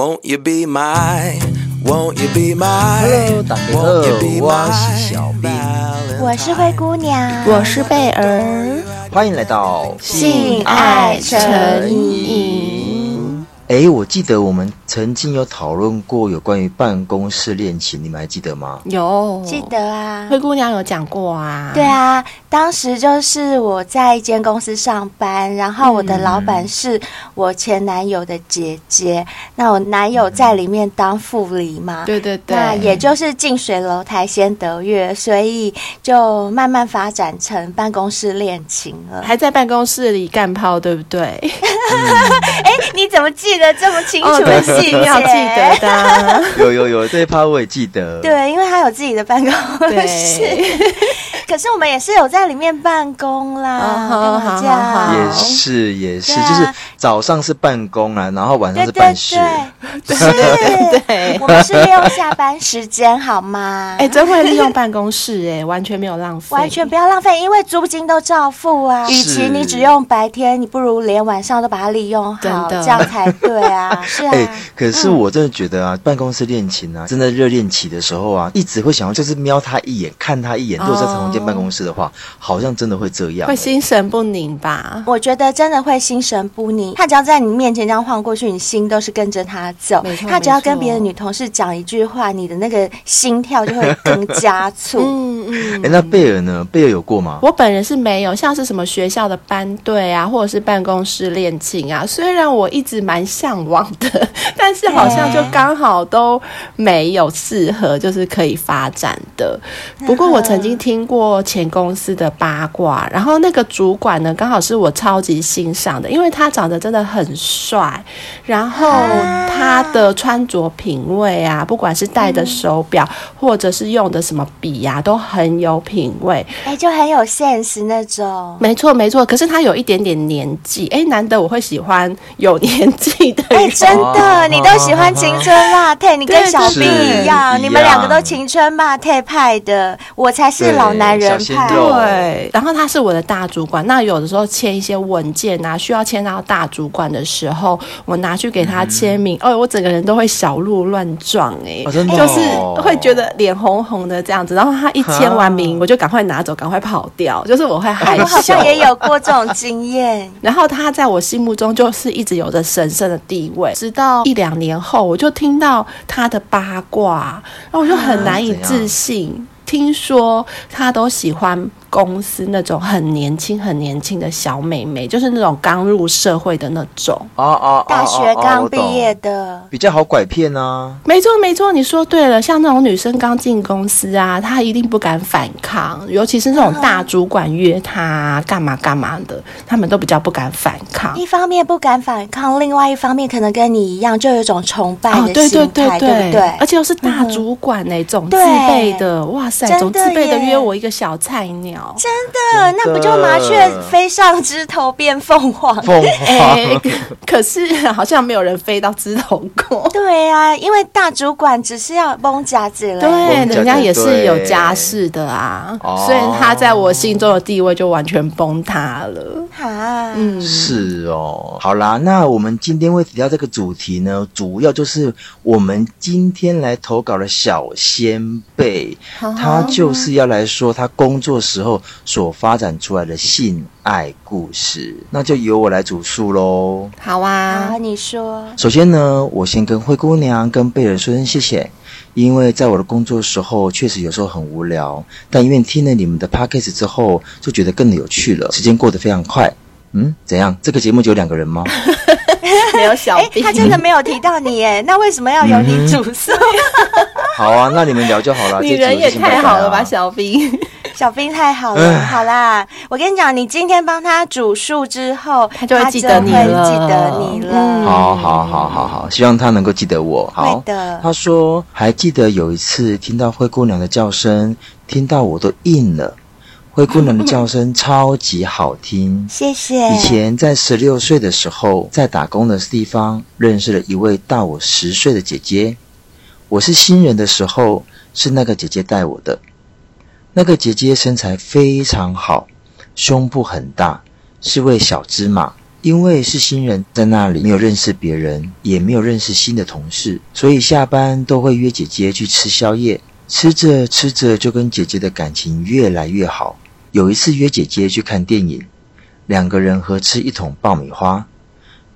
Won't you be my, won't you be my, Hello，大家好，我是小兵，我是灰姑娘，我是贝儿，欢迎来到性爱成瘾。哎，我记得我们曾经有讨论过有关于办公室恋情，你们还记得吗？有，记得啊。灰姑娘有讲过啊。对啊，当时就是我在一间公司上班，然后我的老板是我前男友的姐姐，嗯、那我男友在里面当副理嘛。对对对。那也就是近水楼台先得月，所以就慢慢发展成办公室恋情了。还在办公室里干炮，对不对？哎、嗯，你怎么记得这么清楚的细节？要记得的。有有有，这一趴我也记得。对，因为他有自己的办公室。可是我们也是有在里面办公啦，这样也是也是，就是早上是办公啊，然后晚上是办事。是对对，对，我们是利用下班时间，好吗？哎，真会利用办公室，哎，完全没有浪费，完全不要浪费，因为租金都照付啊。与其你只用白天，你不如连晚上都把它利用好，这样才对啊。是啊。哎，可是我真的觉得啊，办公室恋情啊，真的热恋期的时候啊，一直会想要就是瞄他一眼，看他一眼，如果在同间。办公室的话，好像真的会这样，会心神不宁吧？我觉得真的会心神不宁。他只要在你面前这样晃过去，你心都是跟着他走。他只要跟别的女同事讲一句话，你的那个心跳就会更加速。嗯嗯。哎，那贝尔呢？贝尔有过吗？我本人是没有，像是什么学校的班队啊，或者是办公室恋情啊。虽然我一直蛮向往的，但是好像就刚好都没有适合，就是可以发展的。不过我曾经听过。前公司的八卦，然后那个主管呢，刚好是我超级欣赏的，因为他长得真的很帅，然后他的穿着品味啊，不管是戴的手表，或者是用的什么笔呀，都很有品味，哎，就很有 sense 那种。没错没错，可是他有一点点年纪，哎，难得我会喜欢有年纪的，哎，真的，你都喜欢青春辣太，你跟小兵一样，你们两个都青春辣太派的，我才是老男人。派对，然后他是我的大主管。那有的时候签一些文件啊，需要签到大主管的时候，我拿去给他签名，嗯、哦，我整个人都会小鹿乱撞哎、欸哦，就是会觉得脸红红的这样子。然后他一签完名，我就赶快拿走，赶快跑掉，就是我会害 羞。我好像也有过这种经验。然后他在我心目中就是一直有着神圣的地位，直到一两年后，我就听到他的八卦，然后我就很难以置信。听说他都喜欢公司那种很年轻、很年轻的小妹妹，就是那种刚入社会的那种。哦哦，大学刚毕业的，比较好拐骗呢。没错没错，你说对了。像那种女生刚进公司啊，她一定不敢反抗，尤其是那种大主管约她干嘛干嘛的，他们都比较不敢反抗。一方面不敢反抗，另外一方面可能跟你一样，就有一种崇拜的心态，对对对对，对不对？而且又是大主管那种自备的，哇塞，总自备的约我一个小菜鸟。真的，那不就麻雀飞上枝头变凤凰？凤凰、欸，可是 好像没有人飞到枝头过。对啊，因为大主管只是要崩夹子了，对，人家也是有家室的啊，所以他在我心中的地位就完全崩塌了。啊，嗯，是哦。好啦，那我们今天会提到这个主题呢，主要就是我们今天来投稿的小先辈，他就是要来说他工作时候所发展出来的性爱故事，那就由我来主述喽。好啊，好，你说。首先呢，我先跟灰姑娘跟贝尔说声谢谢，因为在我的工作时候确实有时候很无聊，但因为听了你们的 podcast 之后，就觉得更有趣了。时间过得非常快，嗯，怎样？这个节目只有两个人吗？没有小兵，他真的没有提到你耶，那为什么要由你主述？好啊，那你们聊就好了。你人也太好了吧，小兵。小兵太好了，好啦，我跟你讲，你今天帮他煮树之后，他就会记得你了，记得你了。嗯、好好好好好，希望他能够记得我。好会的。他说还记得有一次听到灰姑娘的叫声，听到我都硬了。灰姑娘的叫声超级好听，谢谢。以前在十六岁的时候，在打工的地方认识了一位大我十岁的姐姐。我是新人的时候，是那个姐姐带我的。那个姐姐身材非常好，胸部很大，是位小芝麻，因为是新人，在那里没有认识别人，也没有认识新的同事，所以下班都会约姐姐去吃宵夜。吃着吃着，就跟姐姐的感情越来越好。有一次约姐姐去看电影，两个人合吃一桶爆米花。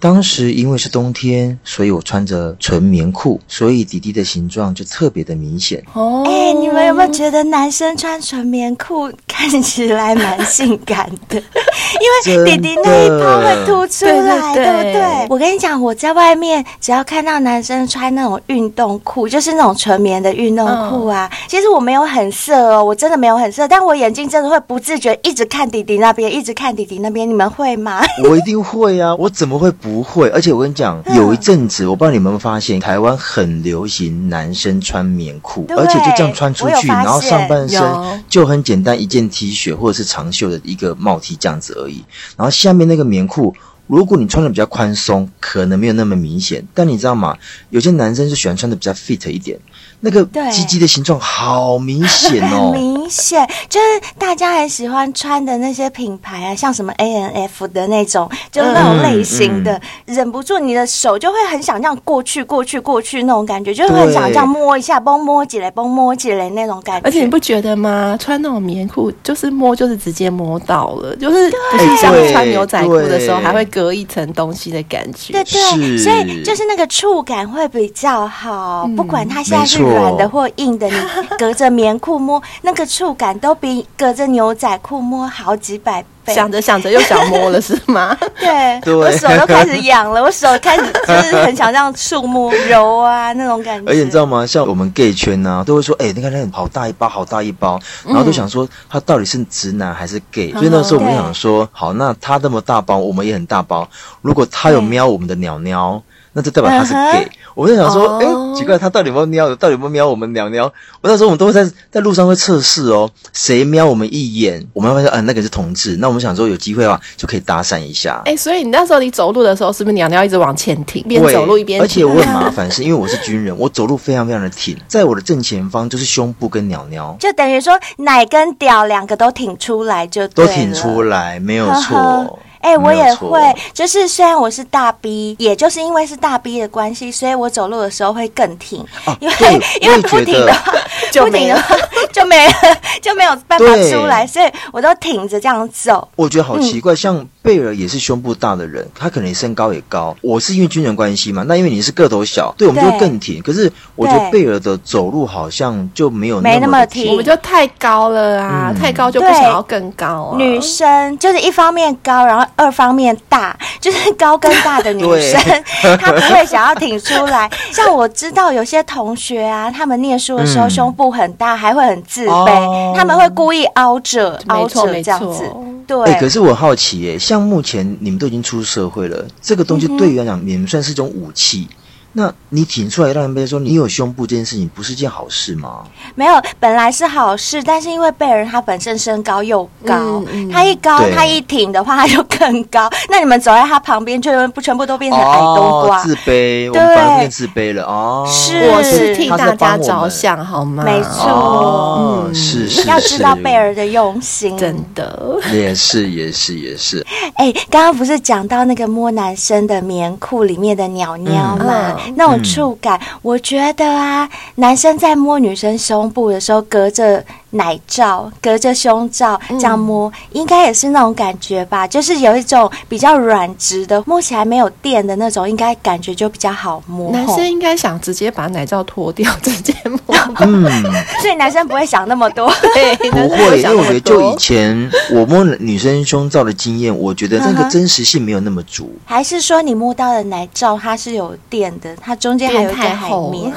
当时因为是冬天，所以我穿着纯棉裤，所以弟弟的形状就特别的明显。哦，哎，你们有没有觉得男生穿纯棉裤看起来蛮性感的？因为弟弟那一泡会凸出来，对，对，对，对不对？我跟你讲，我在外面只要看到男生穿那种运动裤，就是那种纯棉的运动裤啊，嗯、其实我没有很色哦，我真的没有很色，但我眼睛真的会不自觉一直看弟弟那边，一直看弟弟那边。你们会吗？我一定会啊，我怎么会不？不会，而且我跟你讲，有一阵子，我不知道你们有没有发现，台湾很流行男生穿棉裤，而且就这样穿出去，然后上半身就很简单，一件 T 恤或者是长袖的一个帽 T 这样子而已，然后下面那个棉裤。如果你穿的比较宽松，可能没有那么明显。但你知道吗？有些男生就喜欢穿的比较 fit 一点，那个鸡鸡的形状好明显哦，很明显，就是大家很喜欢穿的那些品牌啊，像什么 A N F 的那种，就那种类型的，嗯嗯、忍不住你的手就会很想这样过去、过去、过去那种感觉，就会很想这样摸一下，嘣摸起来，嘣摸起来那种感觉。而且你不觉得吗？穿那种棉裤，就是摸就是直接摸到了，就是不是像穿牛仔裤的时候还会。隔一层东西的感觉，对对，所以就是那个触感会比较好。不管它现在是软的或硬的，你隔着棉裤摸，那个触感都比隔着牛仔裤摸好几百倍。想着想着又想摸了是吗？对，对我手都开始痒了，我手开始 就是很想这样触摸揉啊那种感觉。而且你知道吗？像我们 gay 圈呢、啊，都会说，哎、欸，你看那好大一包，好大一包，然后都想说他到底是直男还是 gay、嗯。所以那时候我们想说，好，那他那么大包，我们也很大包。如果他有瞄我们的鸟鸟。那就代表他是 gay，、uh -huh. 我在想说，哎、oh. 欸，奇怪，他到底有没有瞄？到底有没有瞄我们鸟鸟？我那时候我们都会在在路上会测试哦，谁瞄我们一眼，我们会说，嗯、呃，那个是同志。那我们想说有机会的话，就可以搭讪一下。哎、欸，所以你那时候你走路的时候，是不是鸟鸟一直往前挺，边走路一边？而且我很麻烦，是因为我是军人，我走路非常非常的挺，在我的正前方就是胸部跟鸟鸟，就等于说奶跟屌两个都挺出来就对，就都挺出来，没有错。哎、欸，我也会，就是虽然我是大 B，也就是因为是大 B 的关系，所以我走路的时候会更挺，啊、因为因为不挺的话，不挺的话就没 就没有办法出来，所以我都挺着这样走。我觉得好奇怪，嗯、像。贝尔也是胸部大的人，他可能身高也高。我是因为军人关系嘛，那因为你是个头小，对，我们就更挺。可是我觉得贝尔的走路好像就没有那么，没那么挺，我们就太高了啊，嗯、太高就不想要更高啊。女生就是一方面高，然后二方面大，就是高跟大的女生，她不会想要挺出来。像我知道有些同学啊，他们念书的时候胸部很大，嗯、还会很自卑，哦，他们会故意凹着，凹着这样子。对，哎、欸，可是我好奇耶，像目前你们都已经出社会了，这个东西对于来讲，你们算是一种武器。那你挺出来让人家说你有胸部这件事情，不是件好事吗？没有，本来是好事，但是因为贝尔他本身身高又高，嗯嗯、他一高他一挺的话，他就更高。那你们走在他旁边，就不全部都变成矮冬瓜，哦、自卑，我们反而变自卑了哦。是，我是替大家着想，好吗？没错，哦、嗯，是是，要知道贝尔的用心，真的也是也是也是。哎，刚刚不是讲到那个摸男生的棉裤里面的鸟鸟吗？嗯那种触感、嗯，我觉得啊，男生在摸女生胸部的时候，隔着奶罩、隔着胸罩这样摸，嗯、应该也是那种感觉吧？就是有一种比较软直的，摸起来没有电的那种，应该感觉就比较好摸。男生应该想直接把奶罩脱掉，直接摸。嗯，所以男生不会想那么多。对，不会，因为我觉得就以前我摸女生胸罩的经验，我觉得那个真实性没有那么足。还是说你摸到的奶罩它是有电的？它中间还有一个海绵？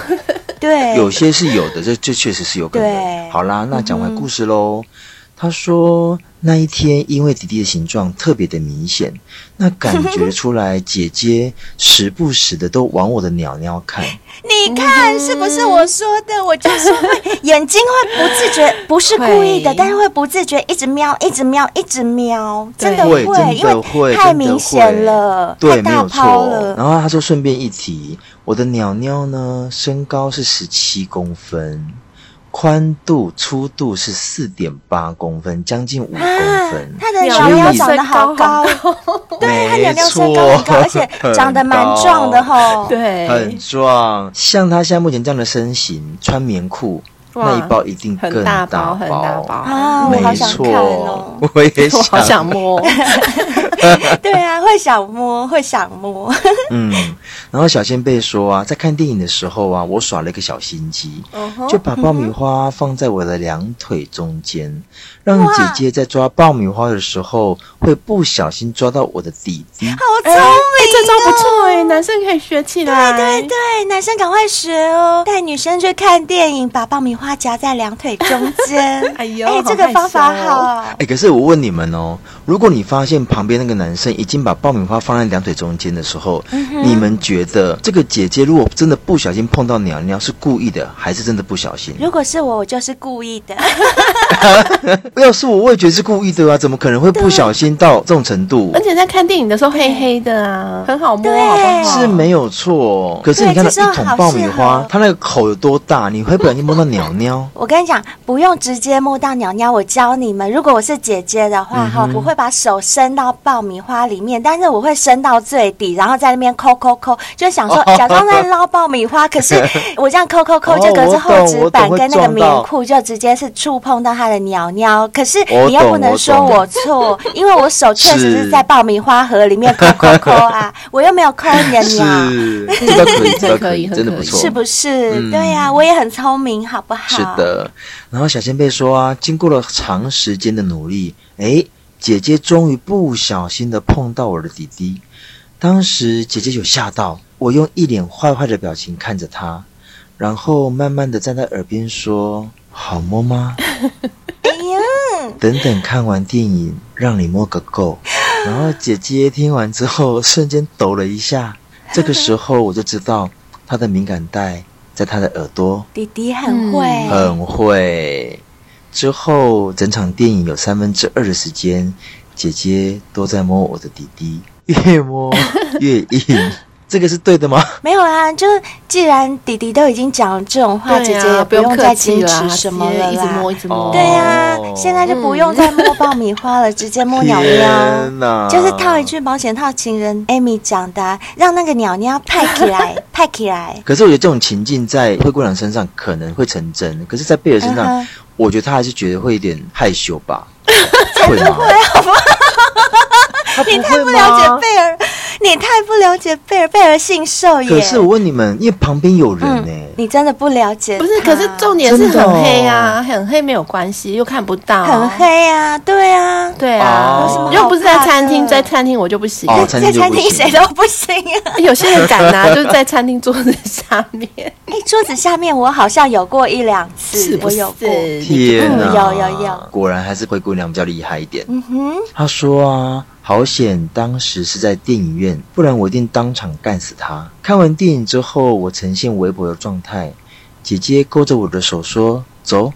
对，有些是有的，这这确实是有可能。对，好啦，那讲完故事喽。嗯、他说那一天因为弟弟的形状特别的明显，那感觉出来姐姐时不时的都往我的鸟鸟看。你看是不是我说的？我就是会眼睛会不自觉，不是故意的，但是会不自觉一直瞄，一直瞄，一直瞄，真的会，因为太明显了，对，太大泡了。然后他说顺便一提，我的鸟鸟呢身高是十七公分。宽度、粗度是四点八公分，将近五公分。他的鸟鸟长得好高，对，他鸟鸟身高很高，而且长得蛮壮的吼，对，很壮。像他现在目前这样的身形，穿棉裤。那一包一定更大包，很大包啊！我好想看哦，我也想，好想摸。对啊，会想摸，会想摸。嗯，然后小仙贝说啊，在看电影的时候啊，我耍了一个小心机，就把爆米花放在我的两腿中间，让姐姐在抓爆米花的时候会不小心抓到我的弟弟。好聪明，这招不错哎，男生可以学起来。对对对，男生赶快学哦，带女生去看电影，把爆米花夹在两腿中间。哎呦，哎，这个方法好。哎，可是我问你们哦，如果你发现旁边那个男生已经把爆米花放在两腿中间的时候，嗯、你们觉得这个姐姐如果真的不小心碰到鸟鸟，是故意的还是真的不小心？如果是我，我就是故意的。要是我，我也觉得是故意的啊！怎么可能会不小心到这种程度？而且在看电影的时候，黑黑的啊，很好摸，对好不好？是没有错。可是你看到一桶爆米花，它那个口有多大？你会不小心摸到鸟鸟？我跟你讲，不用直接摸到鸟鸟，我教你们。如果我是姐姐的话，哈、嗯，我会把手伸到爆米花里面，但是我会伸到最底，然后在那边抠抠抠，就想说假装在捞爆米花。可是 我这样抠抠抠，就隔着厚纸板跟那个棉裤，就直接是触碰到它的鸟鸟。可是你又不能说我错，因为我手确实是在爆米花盒里面抠抠抠啊，我又没有抠你的鸟。这个可以，这个可以，真的不错，是不是？对呀，我也很聪明，好不好？是的。然后小仙贝说啊，经过了长时间的努力，哎。姐姐终于不小心的碰到我的弟弟，当时姐姐有吓到，我用一脸坏坏的表情看着她，然后慢慢的在她耳边说：“好摸吗？”哎呀，等等看完电影让你摸个够。然后姐姐听完之后瞬间抖了一下，这个时候我就知道她的敏感带在她的耳朵。弟弟很会，很会。之后，整场电影有三分之二的时间，姐姐都在摸我的弟弟，越摸越硬。这个是对的吗？没有啊，就是既然弟弟都已经讲了这种话，姐姐也不用再坚持什么了啦。一直摸，一直摸。对呀，现在就不用再摸爆米花了，直接摸鸟鸟。就是套一句保险套情人 Amy 讲的，让那个鸟鸟派起来，派起来。可是我觉得这种情境在灰姑娘身上可能会成真，可是在贝尔身上。我觉得他还是觉得会有点害羞吧，会吗？你太不了解贝尔，你太不了解贝尔，贝尔姓兽耶。可是我问你们，因为旁边有人呢，你真的不了解。不是，可是重点是很黑啊，很黑没有关系，又看不到。很黑啊，对啊，对啊，又不是在餐厅，在餐厅我就不行，在餐厅谁都不行啊。有些人敢拿，就是在餐厅桌子下面。哎，桌子下面我好像有过一两次，我有过。天哪，有有有，果然还是灰姑娘比较厉害一点。嗯哼，他说啊。好险，当时是在电影院，不然我一定当场干死他。看完电影之后，我呈现微博的状态。姐姐勾着我的手说：“走，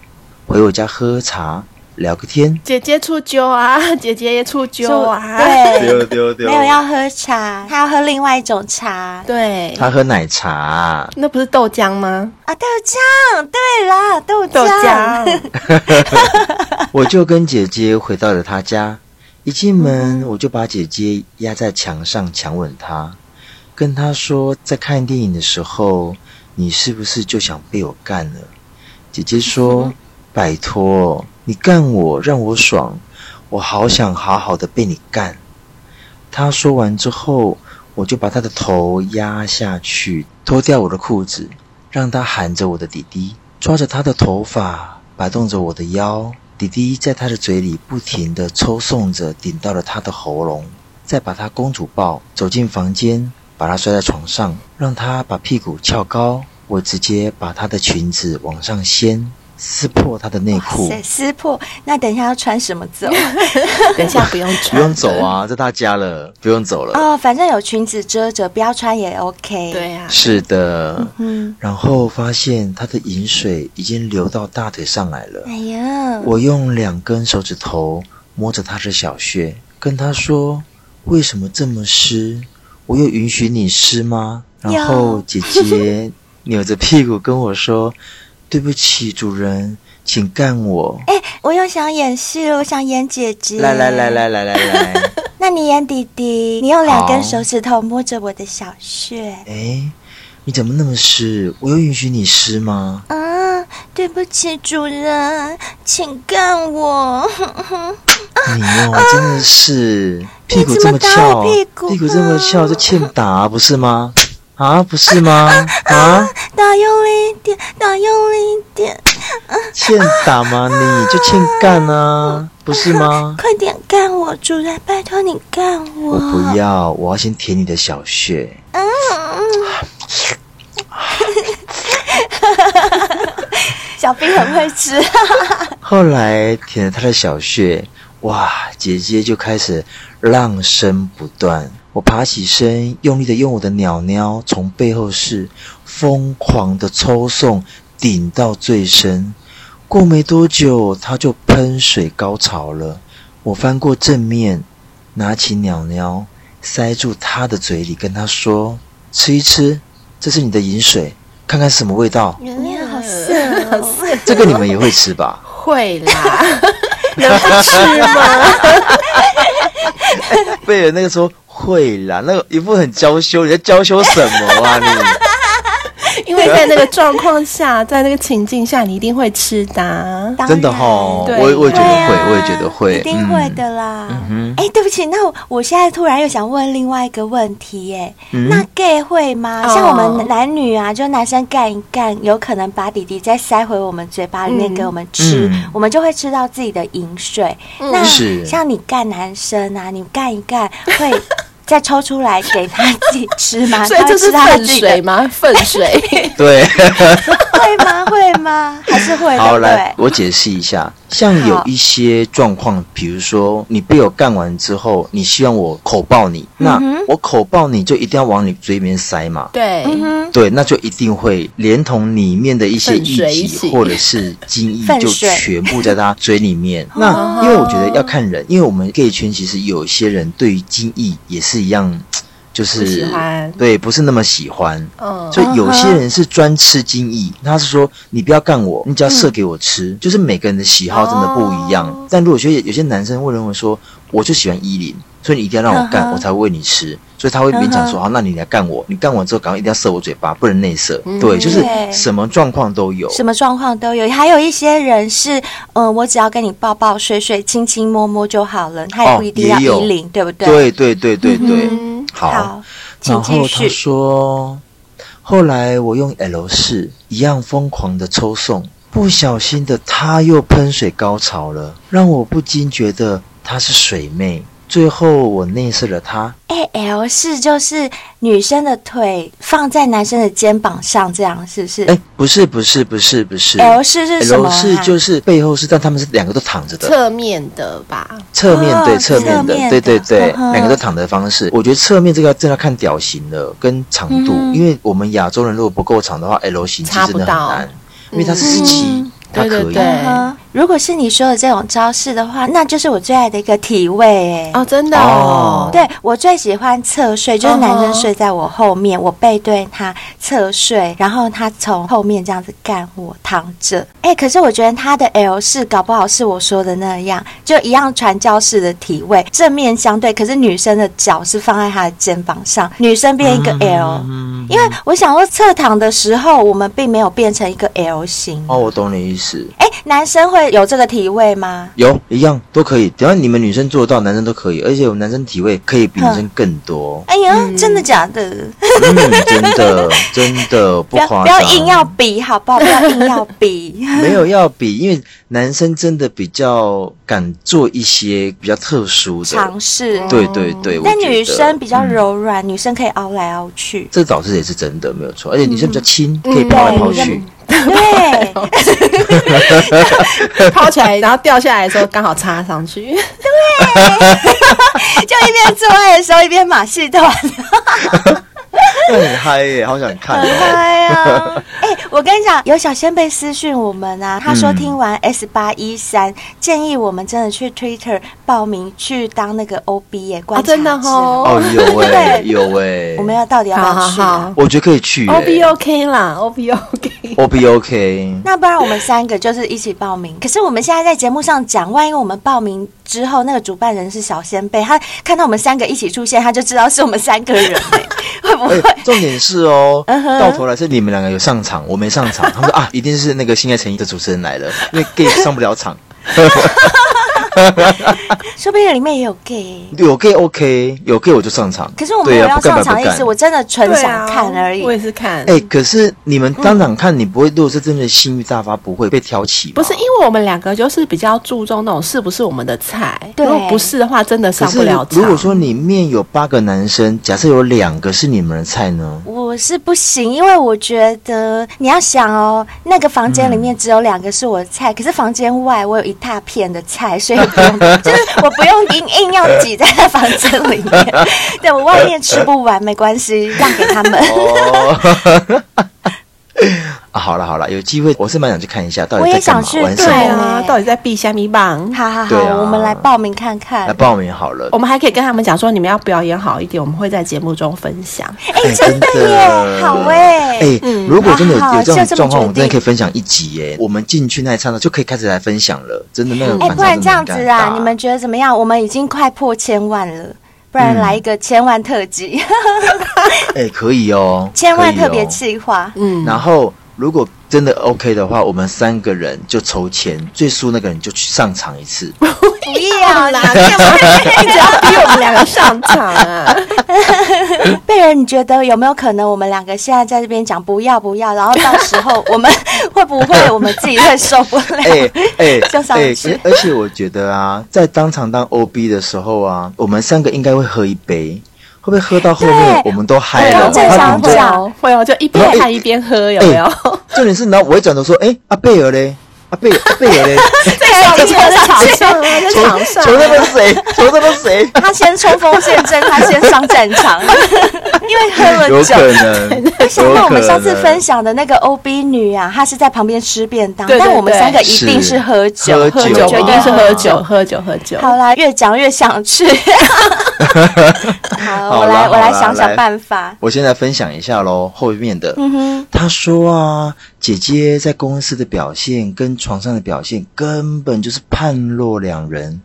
回我家喝茶，聊个天。”姐姐出酒啊，姐姐也出酒啊。对，丢丢丢，没有要喝茶，她要喝另外一种茶。对，她喝奶茶。那不是豆浆吗？啊，豆浆。对啦，豆浆。豆浆。我就跟姐姐回到了她家。一进门，我就把姐姐压在墙上，强吻她，跟她说：“在看电影的时候，你是不是就想被我干了？”姐姐说：“拜托，你干我，让我爽，我好想好好的被你干。”她说完之后，我就把她的头压下去，脱掉我的裤子，让她含着我的弟弟，抓着她的头发，摆动着我的腰。弟弟在他的嘴里不停地抽送着，顶到了他的喉咙，再把他公主抱，走进房间，把他摔在床上，让他把屁股翘高。我直接把他的裙子往上掀。撕破他的内裤，撕破。那等一下要穿什么走？等一下不用穿，不用走啊，在他家了，不用走了。哦，反正有裙子遮着，不要穿也 OK。对呀、啊，是的。嗯，然后发现他的淫水已经流到大腿上来了。哎呀，我用两根手指头摸着他的小穴，跟他说：“为什么这么湿？我有允许你湿吗？”然后姐姐扭着屁股跟我说。对不起，主人，请干我。哎，我又想演戏了，我想演姐姐。来来来来来来来，那你演弟弟，你用两根手指头摸着我的小穴。哎，你怎么那么湿？我有允许你湿吗？啊，对不起，主人，请干我。你哦，真的是屁股这么翘，屁股屁股这么翘，就欠打不是吗？啊，不是吗？啊，打用力一点，打用力一点。欠打吗？你就欠干啊，不是吗？快点干我，主人，拜托你干我。我不要，我要先舔你的小穴。嗯。小兵很会吃。后来舔了他的小穴。哇，姐姐就开始浪声不断。我爬起身，用力的用我的鸟鸟从背后是疯狂的抽送，顶到最深。过没多久，它就喷水高潮了。我翻过正面，拿起鸟鸟塞住它的嘴里，跟它说：“吃一吃，这是你的饮水，看看是什么味道。”鸟好色哦！这个你们也会吃吧？会啦。能不吃吗？贝尔那个时候会啦，那个一副很娇羞，你在娇羞什么啊 你？因为在那个状况下，在那个情境下，你一定会吃的、啊。真的哈、哦，我我也觉得会，啊、我也觉得会，一定会的啦。哎、嗯欸，对不起，那我我现在突然又想问另外一个问题，耶，嗯、那 gay 会吗？像我们男女啊，就男生干一干，有可能把弟弟再塞回我们嘴巴里面给我们吃，嗯、我们就会吃到自己的饮水。嗯、那是像你干男生啊，你干一干会。再抽出来给他自己吃吗？所以这是粪水吗？粪水？对，会吗？会吗？还是会？好，来，我解释一下。像有一些状况，比如说你被我干完之后，你希望我口爆你，那我口爆你就一定要往你嘴里面塞嘛？对，对，那就一定会连同里面的一些液体或者是精液，就全部在他嘴里面。那因为我觉得要看人，因为我们 gay 圈其实有一些人对于精液也是一样。就是对，不是那么喜欢，嗯，所以有些人是专吃精益，他是说你不要干我，你只要射给我吃，就是每个人的喜好真的不一样。但如果说有些男生会认为说，我就喜欢依林，所以你一定要让我干，我才会喂你吃，所以他会勉强说，好，那你来干我，你干完之后赶快一定要射我嘴巴，不能内射。对，就是什么状况都有，什么状况都有。还有一些人是，嗯，我只要跟你抱抱、睡睡、亲亲、摸摸就好了，他也不一定要衣领，对不对？对对对对对。好，然后他说，后来我用 L 四一样疯狂的抽送，不小心的他又喷水高潮了，让我不禁觉得他是水妹。最后我内射了他。哎，L 式就是女生的腿放在男生的肩膀上，这样是不是？哎，不是，不是，不是，不是。L 式是什么？L 式就是背后是，但他们是两个都躺着的。侧面的吧？侧面对，侧面的，对对对，两个都躺的方式。我觉得侧面这个真的要看屌型的，跟长度，因为我们亚洲人如果不够长的话，L 型其实真的很难，因为它是十七，它可以。如果是你说的这种招式的话，那就是我最爱的一个体位哎哦，真的哦，对，我最喜欢侧睡，就是男生睡在我后面，我背对他侧睡，然后他从后面这样子干我躺着。哎，可是我觉得他的 L 式搞不好是我说的那样，就一样传教式的体位，正面相对，可是女生的脚是放在他的肩膀上，女生变一个 L，因为我想说侧躺的时候，我们并没有变成一个 L 型。哦，我懂你意思。哎，男生会。有这个体位吗？有，一样都可以。只要你们女生做得到，男生都可以。而且我们男生体位可以比女生更多。哎呀，真的假的？嗯，真的真的不夸张。不要硬要比，好不好？不要硬要比。没有要比，因为男生真的比较敢做一些比较特殊的尝试。对对对。但女生比较柔软，女生可以凹来凹去。这倒是也是真的，没有错。而且女生比较轻，可以抛来抛去。对，抛起来，然后掉下来的时候刚好插上去。对，就一边做爱的时候一边马戏团。那 很嗨耶，好想看。很嗨呀！哎，我跟你讲，有小仙贝私讯我们啊，他说听完 S 八一三，建议我们真的去 Twitter 报名去当那个 OB 耶，观察者。真的哦，哦有哎，有哎。我们要到底要不要去？我觉得可以去。OB OK 啦，OB OK。OB OK。那不然我们三个就是一起报名。可是我们现在在节目上讲，万一我们报名之后，那个主办人是小仙贝，他看到我们三个一起出现，他就知道是我们三个人，会不会？重点是哦，到头来是你们两个有上场，我没上场。他们说啊，一定是那个《心爱诚意》的主持人来了，因为 gay 上不了场。说不定里面也有 gay，有 gay OK，有 gay 我就上场。可是我没有要上场的意思，我真的纯想看而已。我也是看。哎，可是你们当场看，你不会，如果是真的性欲大发，不会被挑起。不是，因为我们两个就是比较注重那种是不是我们的菜。如果不是的话，真的上不了场。如果说里面有八个男生，假设有两个是你们的菜呢？我是不行，因为我觉得你要想哦，那个房间里面只有两个是我的菜，可是房间外我有一大片的菜，所以 就是我不用硬硬要挤在那房间里面。对，我外面吃不完没关系，让给他们。哦啊，好了好了，有机会我是蛮想去看一下，到底我也想去，玩对啊，到底在避虾米棒？好好好，啊、我们来报名看看。来报名好了，我们还可以跟他们讲说，你们要表演好一点，我们会在节目中分享。哎、欸，真的耶，好哎，哎、欸，嗯、如果真的有有这种状况，我们真的可以分享一集耶。我们进去那一刹那就可以开始来分享了，真的那个。哎、欸，不然这样子啊，你们觉得怎么样？我们已经快破千万了。不然来一个千万特辑，哎，可以哦，千万特别计划，嗯，然后如果真的 OK 的话，我们三个人就筹钱，最输那个人就去上场一次。不要啦，你只要逼我们两个上场啊！贝儿，你觉得有没有可能我们两个现在在这边讲不要不要，然后到时候我们会不会我们自己会受不了？哎哎，就上去。而且我觉得啊，在当场当 OB 的时候啊，我们三个应该会喝一杯。会不会喝到后面我们都嗨了？正常讲会啊，就一边嗨一边喝，有没有？重点是，然后我一转头说：“哎，阿贝尔嘞，阿贝阿贝尔嘞，在场上，在场上，求那个谁，求那个谁？他先冲锋陷阵，他先上战场，因为喝了酒。有可能。我想到我们上次分享的那个 OB 女啊，她是在旁边吃便当，但我们三个一定是喝酒，喝酒，一定是喝酒，喝酒，喝酒。好啦，越讲越想去。好，好我来，我来想想办法。我现在分享一下喽，后面的。嗯哼，他说啊，姐姐在公司的表现跟床上的表现根本就是判若两人，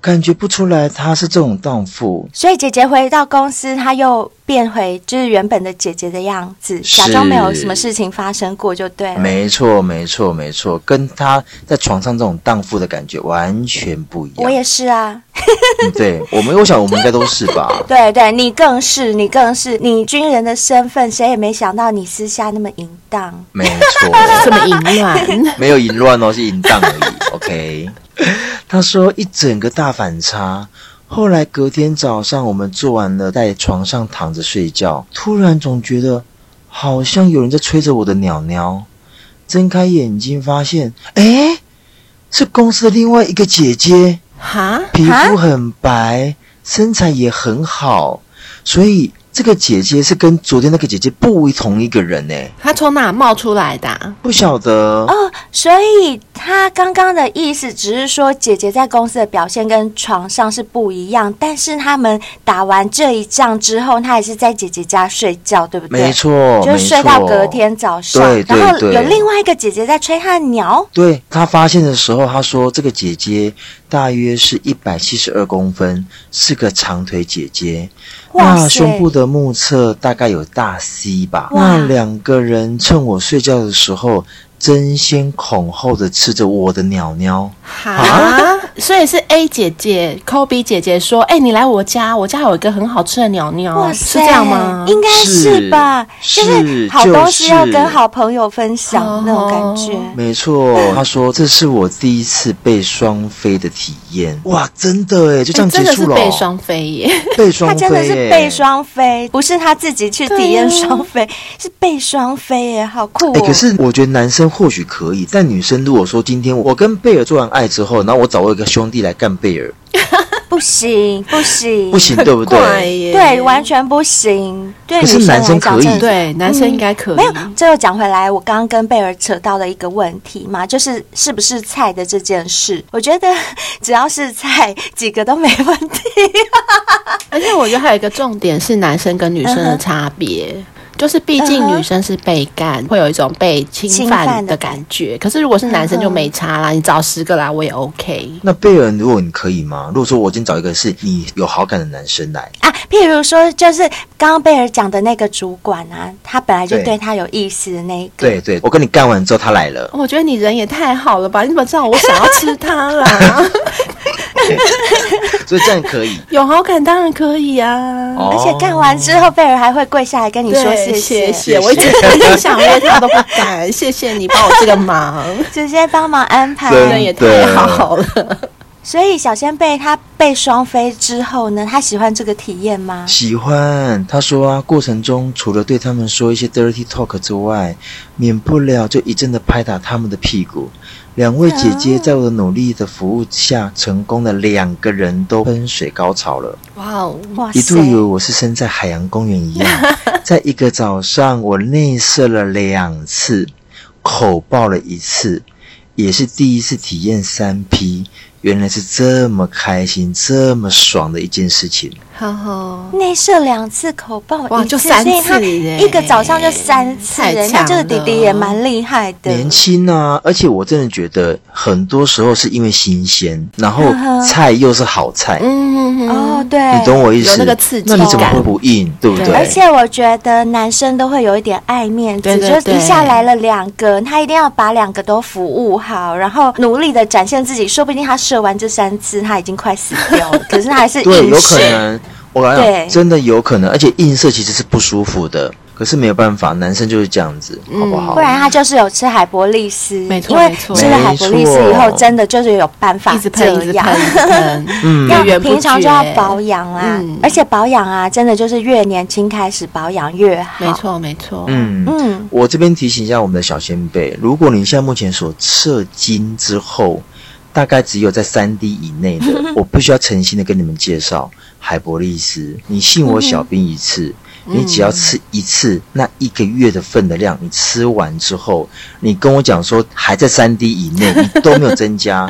感觉不出来她是这种荡妇。所以姐姐回到公司，她又变回就是原本的姐姐的样子，假装没有什么事情发生过就对了。没错，没错，没错，跟她在床上这种荡妇的感觉完全不一样。我也是啊。对我们，我想我们应该都是吧。对对，你更是，你更是，你军人的身份，谁也没想到你私下那么淫荡。没错，这么淫乱，没有淫乱哦，是淫荡而已。OK，他说一整个大反差。后来隔天早上，我们做完了，在床上躺着睡觉，突然总觉得好像有人在吹着我的鸟鸟。睁开眼睛，发现，哎，是公司的另外一个姐姐。哈，皮肤很白，身材也很好，所以。这个姐姐是跟昨天那个姐姐不同一个人呢？她从哪冒出来的啊？不晓得哦。所以她刚刚的意思只是说，姐姐在公司的表现跟床上是不一样，但是他们打完这一仗之后，她还是在姐姐家睡觉，对不对？没错，就是睡到隔天早上。对，然后有另外一个姐姐在吹她的鸟。对，她发现的时候，她说这个姐姐大约是一百七十二公分，是个长腿姐姐。那胸部的目测大概有大 C 吧。那两个人趁我睡觉的时候，争先恐后的吃着我的鸟鸟。哈，啊、所以是 A 姐姐 Kobe 姐姐说：“哎、欸，你来我家，我家有一个很好吃的鸟鸟。哇塞”是这样吗？应该是吧，是就是好东西要跟好朋友分享、就是、那种感觉。没错，他说这是我第一次被双飞的体验。哇，真的哎，就这样结束了。真的是被双飞耶，被双飞，他真的是被双飞，不是他自己去体验双飞，啊、是被双飞耶，好酷哦。哎，可是我觉得男生或许可以，但女生如果说今天我跟贝尔做完爱。之后，然后我找我一个兄弟来干贝尔，不行，不行，不行，对不对？对，完全不行。对，可是男生可以，对，男生应该可以。没有，这又讲回来，我刚刚跟贝尔扯到了一个问题嘛，就是是不是菜的这件事。我觉得只要是菜，几个都没问题。而且我觉得还有一个重点是男生跟女生的差别。就是，毕竟女生是被干，会有一种被侵犯的感觉。可是如果是男生就没差啦，你找十个来我也 OK。那贝尔，如果你可以吗？如果说我今天找一个是你有好感的男生来啊，譬如说，就是刚刚贝尔讲的那个主管啊，他本来就对他有意思的那一个。对对，我跟你干完之后他来了，我觉得你人也太好了吧？你怎么知道我想要吃他啦？所以这样可以有好感，当然可以啊！而且干完之后，贝尔还会跪下来跟你说谢谢。谢谢，我一直很想约他都不敢。谢谢你帮我这个忙，直接帮忙安排，人也太好了。所以小仙贝他被双飞之后呢，他喜欢这个体验吗？喜欢。他说啊，过程中除了对他们说一些 dirty talk 之外，免不了就一阵的拍打他们的屁股。两位姐姐在我的努力的服务下，成功的两个人都喷水高潮了。哇哦！哇一度以为我是身在海洋公园一样，在一个早上我内射了两次，口爆了一次，也是第一次体验三 P。原来是这么开心、这么爽的一件事情。好好，内射两次，口爆哇，就三次，一个早上就三次，人家这个弟弟也蛮厉害的。年轻啊，而且我真的觉得，很多时候是因为新鲜，然后菜又是好菜。嗯哦，对，你懂我意思？有那个刺激感，那你怎么会不硬？对不对？而且我觉得男生都会有一点爱面子，就一下来了两个，他一定要把两个都服务好，然后努力的展现自己，说不定他。射完这三次，他已经快死掉了，可是他还是硬。对，有可能，我来讲，真的有可能，而且硬射其实是不舒服的。可是没有办法，男生就是这样子，好不好？不然他就是有吃海博利斯，没错，因为吃了海博利斯以后，真的就是有办法这样。嗯，要平常就要保养啊，而且保养啊，真的就是越年轻开始保养越好。没错，没错。嗯嗯，我这边提醒一下我们的小仙贝，如果你现在目前所射精之后。大概只有在三滴以内的，我必须要诚心的跟你们介绍海博利斯。你信我小兵一次，你只要吃一次，那一个月的份的量，你吃完之后，你跟我讲说还在三滴以内，你都没有增加，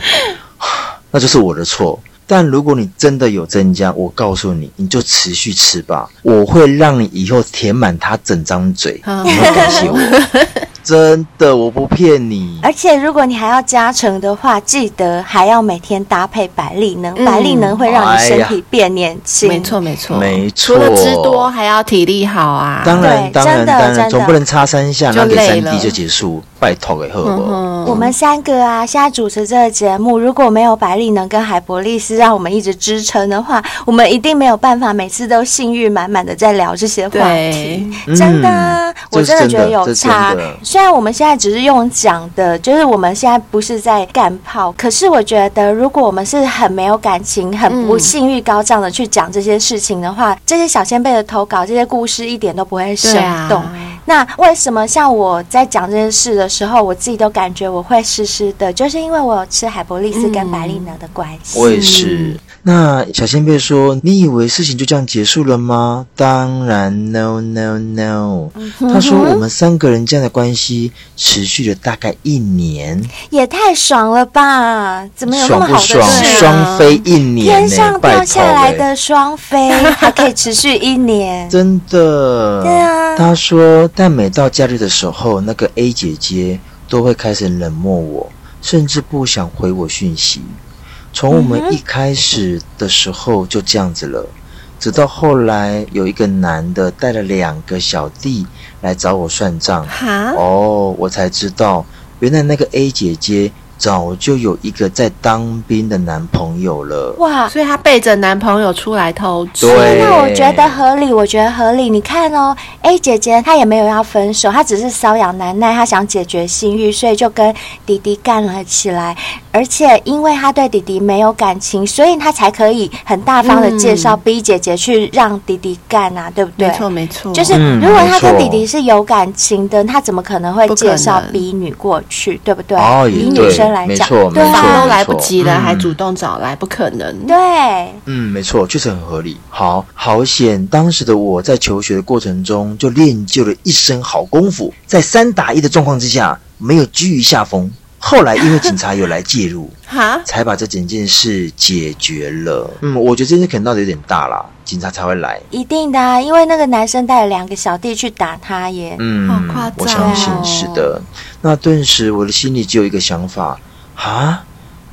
那就是我的错。但如果你真的有增加，我告诉你，你就持续吃吧，我会让你以后填满他整张嘴，你会感谢我。真的，我不骗你。而且，如果你还要加成的话，记得还要每天搭配百利能。嗯、百利能会让你身体变年轻。没错，没错，没错。除了吃多，还要体力好啊。当然，当然，当然，总不能差三下，然后给三滴就结束。拜托给贺伯。我们三个啊，现在主持这个节目，如果没有百利能跟海博利斯让我们一直支撑的话，我们一定没有办法每次都幸运满满的在聊这些话题。真的，嗯、我真的觉得有差。虽然我们现在只是用讲的，就是我们现在不是在干炮，可是我觉得，如果我们是很没有感情、很不性欲高涨的去讲这些事情的话，嗯、这些小仙贝的投稿、这些故事一点都不会生动。啊、那为什么像我在讲这件事的时候，我自己都感觉我会湿湿的，就是因为我有吃海博利斯跟百利能的关系。我也是。那小仙贝说：“你以为事情就这样结束了吗？”当然，no no no。他说：“我们三个人这样的关系持续了大概一年，也太爽了吧？怎么有那么好的事？爽不爽？双飞一年，天上掉下来的双飞 还可以持续一年，真的。对啊。他说，但每到假日的时候，那个 A 姐姐都会开始冷漠我，甚至不想回我讯息。”从我们一开始的时候就这样子了，直到后来有一个男的带了两个小弟来找我算账，哈？哦，我才知道原来那个 A 姐姐。早就有一个在当兵的男朋友了哇，所以她背着男朋友出来偷吃。对，那我觉得合理，我觉得合理。你看哦，A 姐姐她也没有要分手，她只是瘙痒难耐，她想解决性欲，所以就跟弟弟干了起来。而且因为她对弟弟没有感情，所以她才可以很大方的介绍 B 姐姐去让弟弟干啊，对不对？没错，没错。就是如果她跟弟弟是有感情的，她怎么可能会介绍 B 女过去，对不对？哦，以女生。生来讲，没错对啊没错都来不及了，嗯还主动找来，不可能。对，嗯，没错，确实很合理。好，好险！当时的我在求学的过程中，就练就了一身好功夫，在三打一的状况之下，没有居于下风。后来因为警察有来介入，哈，才把这整件事解决了。嗯，我觉得这件事可能闹得有点大啦，警察才会来。一定的啊，因为那个男生带了两个小弟去打他耶。嗯，好夸张我相信哦是的。那顿时我的心里只有一个想法啊，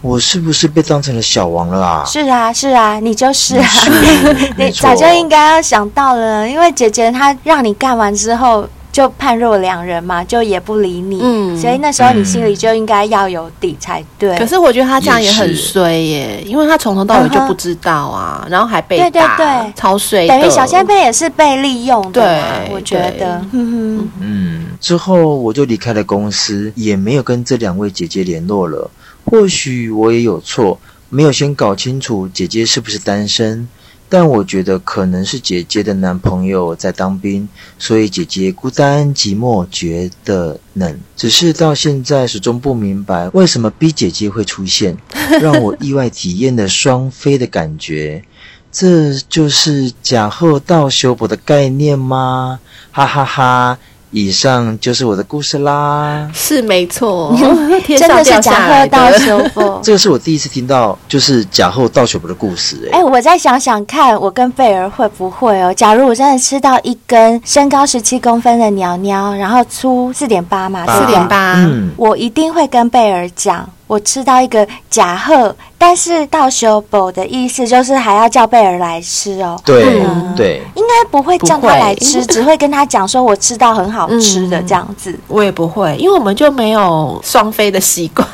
我是不是被当成了小王了啊？是啊，是啊，你就是啊，是 你早就应该要想到了，因为姐姐她让你干完之后就判若两人嘛，就也不理你，嗯所以那时候你心里就应该要有底才对。可是我觉得他这样也很衰耶，因为他从头到尾就不知道啊，然后还被对对打，对超衰。等于小仙贝也是被利用的我觉得，嗯嗯，之后我就离开了公司，也没有跟这两位姐姐联络了。或许我也有错，没有先搞清楚姐姐是不是单身。但我觉得可能是姐姐的男朋友在当兵，所以姐姐孤单寂寞，觉得冷。只是到现在始终不明白，为什么 B 姐姐会出现，让我意外体验的双飞的感觉。这就是假后到修补的概念吗？哈哈哈！以上就是我的故事啦。是没错，天真的是上掉下假货来的到修复。这个是我第一次听到，就是假后到修复的故事、欸。哎、我再想想看，我跟贝儿会不会哦？假如我真的吃到一根身高十七公分的鸟鸟，然后粗四点八嘛，八四点八，嗯，我一定会跟贝儿讲，我吃到一个假贺，但是到修补的意思就是还要叫贝儿来吃哦。对、嗯对，应该不会叫他来吃，会只会跟他讲说我吃到很好吃的这样子。我也不会，因为我们就没有双飞的习惯。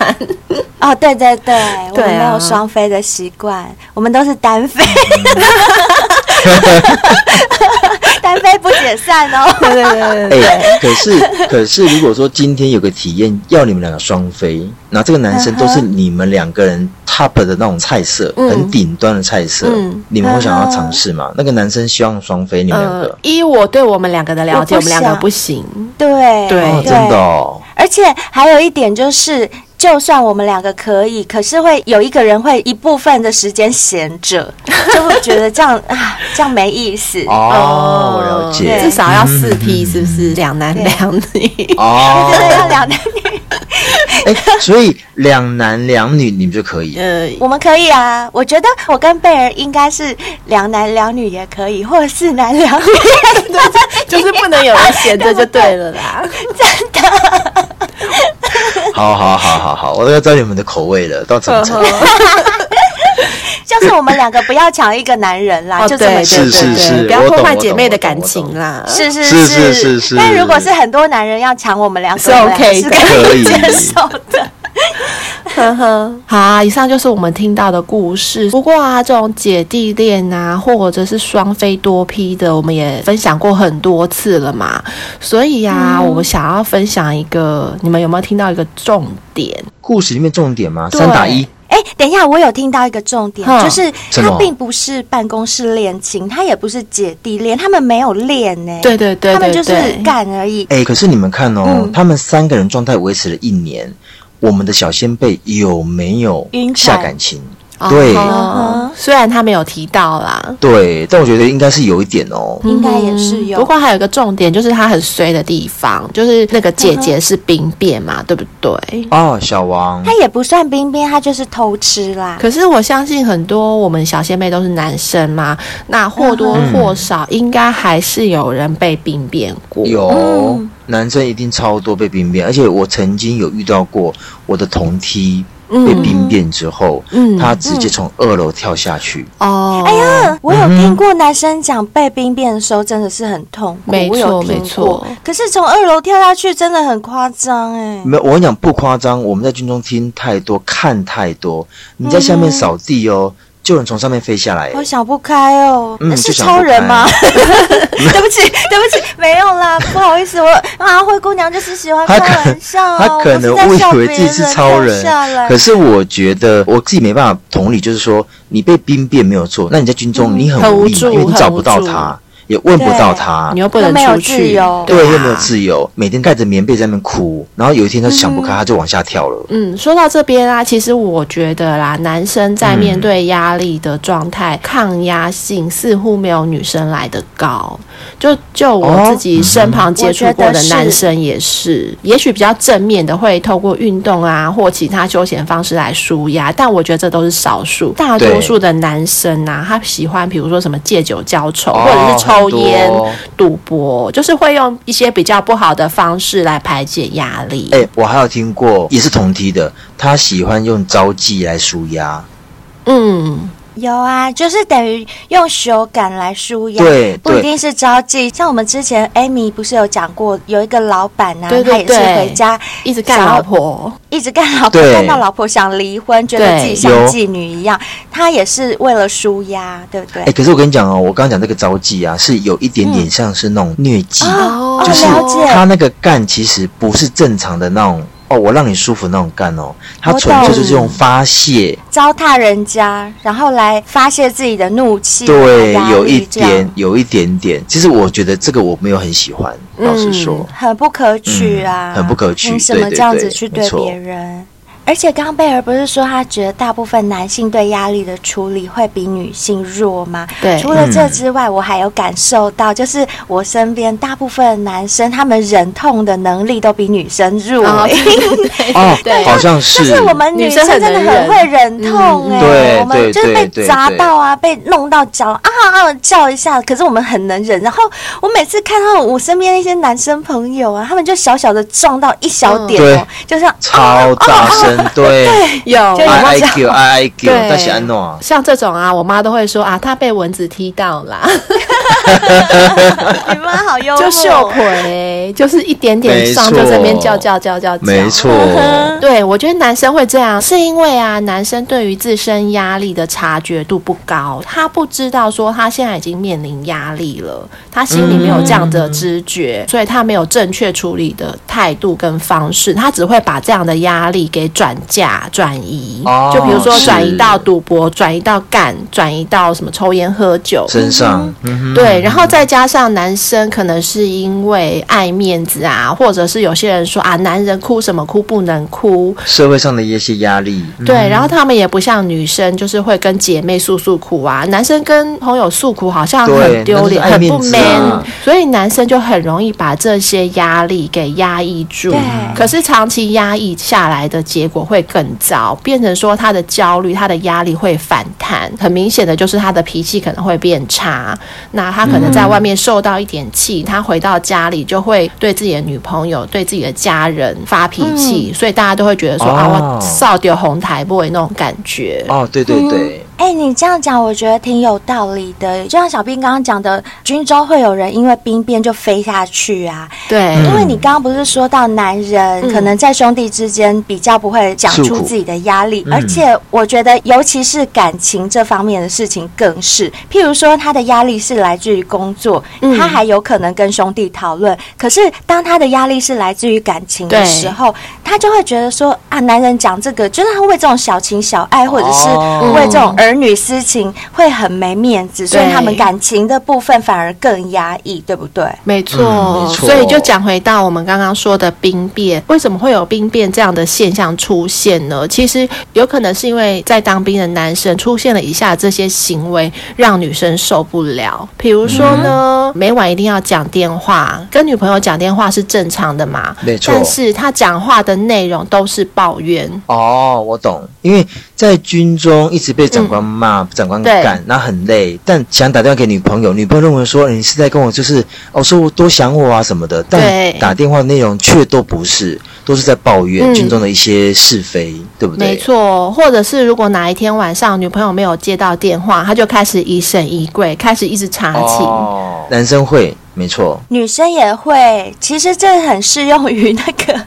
哦，对对对，我 对啊们没有双飞的习惯，我们都是单飞，单飞不解散哦。对对对对哎、可是可是，如果说今天有个体验要你们两个双飞，那这个男生都是你们两个人 top 的那种菜色，嗯。很顶端的菜色，嗯。你们会想要尝试吗？那个男生希望双飞，你们两个？呃，，依我对我们两个的了解，我们两个不行。对对。哦，真的哦，而且还有一点就是，就算我们两个可以，可是会有一个人会一部分的时间闲着，就会觉得这样啊，这样没意思。哦，我了解，至少要四批是不是？两男两女。哦，对 对对，要两男女，哎，所以两男两女你们就可以，呃，我们可以啊。我觉得我跟贝儿应该是两男两女也可以，或者四男两女。就是不能有人闲着就对了啦。真的好好好好好，我都要知道你们的口味了，到怎么程度？就是我们两个不要抢一个男人啦，哦，就这么对对是是是，不要破坏姐妹的感情啦。是是是是是是但如果是很多男人要抢我们两个，是 OK 的是可以接受的。呵呵，好啊，以上就是我们听到的故事。不过啊，这种姐弟恋啊，或者是双飞多批的，我们也分享过很多次了嘛。所以啊，嗯我们想要分享一个，你们有没有听到一个重点？故事里面重点吗？三打一，哎，等一下，我有听到一个重点，就是他并不是办公室恋情，他也不是姐弟恋，他们没有恋呢。对对对对他们就是对，干而已。哎，可是你们看哦，嗯他们三个人状态维持了一年，我们的小先辈有没有下感情？对哦虽然他没有提到啦。对，但我觉得应该是有一点哦。应该也是有不过还有一个重点，就是他很衰的地方，就是那个姐姐是兵变嘛，对不对？哦，小王他，也不算兵变，他就是偷吃啦。可是我相信很多我们小仙妹都是男生嘛，那或多或少应该还是有人被兵变过。有、嗯男生一定超多被兵变，而且我曾经有遇到过我的同梯嗯被兵变之后，嗯他直接从二楼跳下去。哦，哎呀，我有听过男生讲被兵变的时候真的是很痛苦，没错没错。可是从二楼跳下去真的很夸张哎。没有，我跟你讲不夸张，我们在军中听太多，看太多。你在下面扫地哦，就能从上面飞下来。我想不开哦，嗯是超人吗？对不起，对不起，没有啦，不好意思，我啊，灰姑娘就是喜欢开玩笑啊，他可能我不是在笑误以为自己是超别人可是我觉得我自己没办法同理，就是说你被兵变没有错，那你在军中你很无力嘛，很无助因为你找不到很无助。他，也问不到他，你又不能出去，对，又没有自由，每天盖着棉被在那边哭，然后有一天他想不开，他就往下跳了。嗯，说到这边啊，其实我觉得啦，男生在面对压力的状态，抗压性似乎没有女生来的高。就就我自己身旁接触过的男生也是，也许比较正面的会透过运动啊或其他休闲方式来舒压，但我觉得这都是少数，大多数的男生啊，他喜欢比如说什么借酒浇愁，或者是抽烟、赌博，就是会用一些比较不好的方式来排解压力。哎，我还有听过，也是同梯的，他喜欢用招妓来舒压。嗯。有啊，就是等于用手感来舒压，对，不一定是招妓。像我们之前 Amy 不是有讲过，有一个老板呐、啊，对对对，他也是回家一直干老婆，一直干老婆，干到老婆想离婚，觉得自己像妓女一样。他也是为了舒压，对不对？哎、欸，可是我跟你讲哦，我刚刚讲这个招妓啊，是有一点点像是那种虐妓、嗯，就是他那个干其实不是正常的那种。哦，我让你舒服那种干哦，他纯粹就是用发泄，糟蹋人家，然后来发泄自己的怒气。对，有一点，有一点点。其实我觉得这个我没有很喜欢，嗯、老实说，很不可取啊，嗯、很不可取。凭什么这样子去对别人？而且刚刚贝尔不是说他觉得大部分男性对压力的处理会比女性弱吗？对。除了这之外，嗯、我还有感受到，就是我身边大部分男生，他们忍痛的能力都比女生弱。哦，对，好像是。就是我们女生真的很会忍痛哎、欸，对、嗯，我们就是被砸到啊，被弄到脚啊啊叫一下，可是我们很能忍。然后我每次看到我身边那些男生朋友啊，他们就小小的撞到一小点哦，嗯、就像超大声。啊啊 对，有。I I Q I I Q，但是安诺像这种啊，我妈都会说啊，她被蚊子踢到啦。你妈好幽默，就秀腿，就是一点点伤就在那边叫叫叫叫叫。没错，对，我觉得男生会这样，是因为啊，男生对于自身压力的察觉度不高，他不知道说他现在已经面临压力了，他心里没有这样的知觉，嗯、所以他没有正确处理的态度跟方式，他只会把这样的压力给转嫁转移，哦、就比如说转移到赌博，转移到干，转移到什么抽烟喝酒。身上，嗯、对。然后再加上男生可能是因为爱面子啊，或者是有些人说啊，男人哭什么哭不能哭，社会上的一些压力。对，然后他们也不像女生，就是会跟姐妹诉诉苦啊。男生跟朋友诉苦好像很丢脸，很不 man，所以男生就很容易把这些压力给压抑住。对。可是长期压抑下来的结果会更糟，变成说他的焦虑、他的压力会反弹，很明显的就是他的脾气可能会变差。那他。他可能在外面受到一点气，他回到家里就会对自己的女朋友、对自己的家人发脾气，嗯、所以大家都会觉得说、哦、啊，我扫掉红台 boy 那种感觉。哦，对对对。嗯哎、欸，你这样讲，我觉得挺有道理的。就像小兵刚刚讲的，军中会有人因为兵变就飞下去啊。对，因为你刚刚不是说到男人、嗯、可能在兄弟之间比较不会讲出自己的压力，而且我觉得尤其是感情这方面的事情更是。譬如说他的压力是来自于工作，他还有可能跟兄弟讨论。可是当他的压力是来自于感情的时候，他就会觉得说啊，男人讲这个就是他为这种小情小爱，或者是为这种。儿女私情会很没面子，所以他们感情的部分反而更压抑，对不对？没错，嗯、没错。所以就讲回到我们刚刚说的兵变，为什么会有兵变这样的现象出现呢？其实有可能是因为在当兵的男生出现了以下这些行为，让女生受不了。比如说呢，嗯、每晚一定要讲电话，跟女朋友讲电话是正常的嘛？没错。但是他讲话的内容都是抱怨。哦，我懂，因为在军中一直被长官骂、嗯、长官干，那很累。但想打电话给女朋友，女朋友认为说你是在跟我就是哦，说我多想我啊什么的。但打电话内容却都不是，都是在抱怨军中的一些是非，嗯、对不对？没错。或者是如果哪一天晚上女朋友没有接到电话，他就开始疑神疑鬼，开始一直查寝。哦，男生会。没错，女生也会。其实这很适用于那个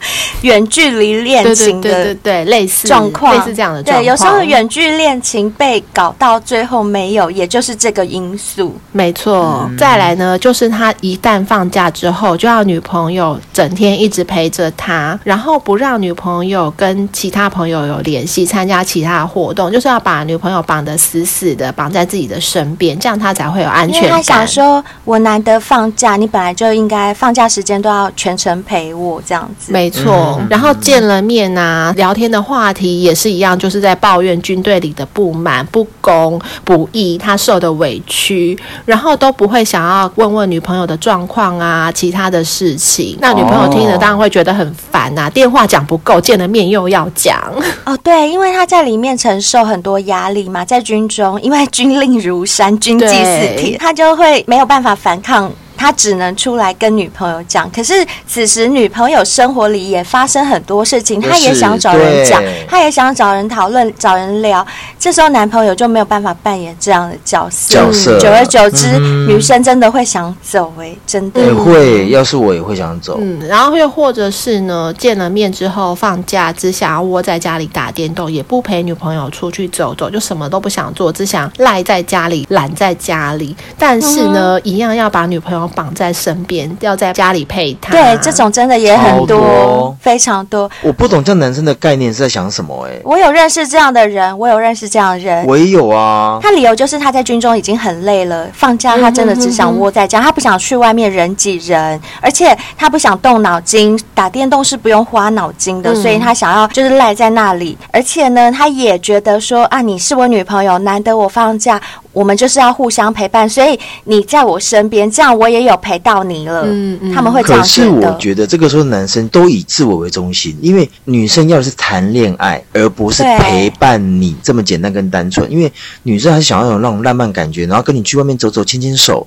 远距离恋情的，对对对对，类似状况，类似这样的状况。对，有时候远距恋情被搞到最后没有，也就是这个因素。没错。嗯、再来呢，就是他一旦放假之后，就要女朋友整天一直陪着他，然后不让女朋友跟其他朋友有联系，参加其他活动，就是要把女朋友绑得死死的，绑在自己的身边，这样他才会有安全感。因为他想说，我难得放假，你本来就应该放假时间都要全程陪我，这样子。没错。然后见了面啊，聊天的话题也是一样，就是在抱怨军队里的不满、不公、不义，他受的委屈，然后都不会想要问问女朋友的状况啊，其他的事情。那女朋友听了当然会觉得很烦呐、啊，电话讲不够，见了面又要讲。哦，对，因为他在里面承受很多压力嘛，在军中，因为军令如山，军纪似铁，他就会没有办法反抗。他只能出来跟女朋友讲，可是此时女朋友生活里也发生很多事情，他也想找人讲，他也想找人讨论、找人聊。这时候男朋友就没有办法扮演这样的角色，角色。久而久之，嗯、女生真的会想走、欸，哎，真的。也会，要是我也会想走。嗯，然后又或者是呢，见了面之后放假，只想要窝在家里打电动，也不陪女朋友出去走走，就什么都不想做，只想赖在家里，懒在家里。但是呢，嗯、一样要把女朋友。绑在身边，要在家里陪他。对，这种真的也很多，多非常多。我不懂这男生的概念是在想什么、欸？哎，我有认识这样的人，我有认识这样的人，我也有啊。他理由就是他在军中已经很累了，放假他真的只想窝在家，他不想去外面人挤人，而且他不想动脑筋，打电动是不用花脑筋的，所以他想要就是赖在那里。而且呢，他也觉得说啊，你是我女朋友，难得我放假。我们就是要互相陪伴，所以你在我身边，这样我也有陪到你了。嗯嗯，他们会这样。可是我觉得这个时候男生都以自我为中心，因为女生要的是谈恋爱，而不是陪伴你这么简单跟单纯。因为女生还是想要有那种浪漫感觉，然后跟你去外面走走，牵牵手。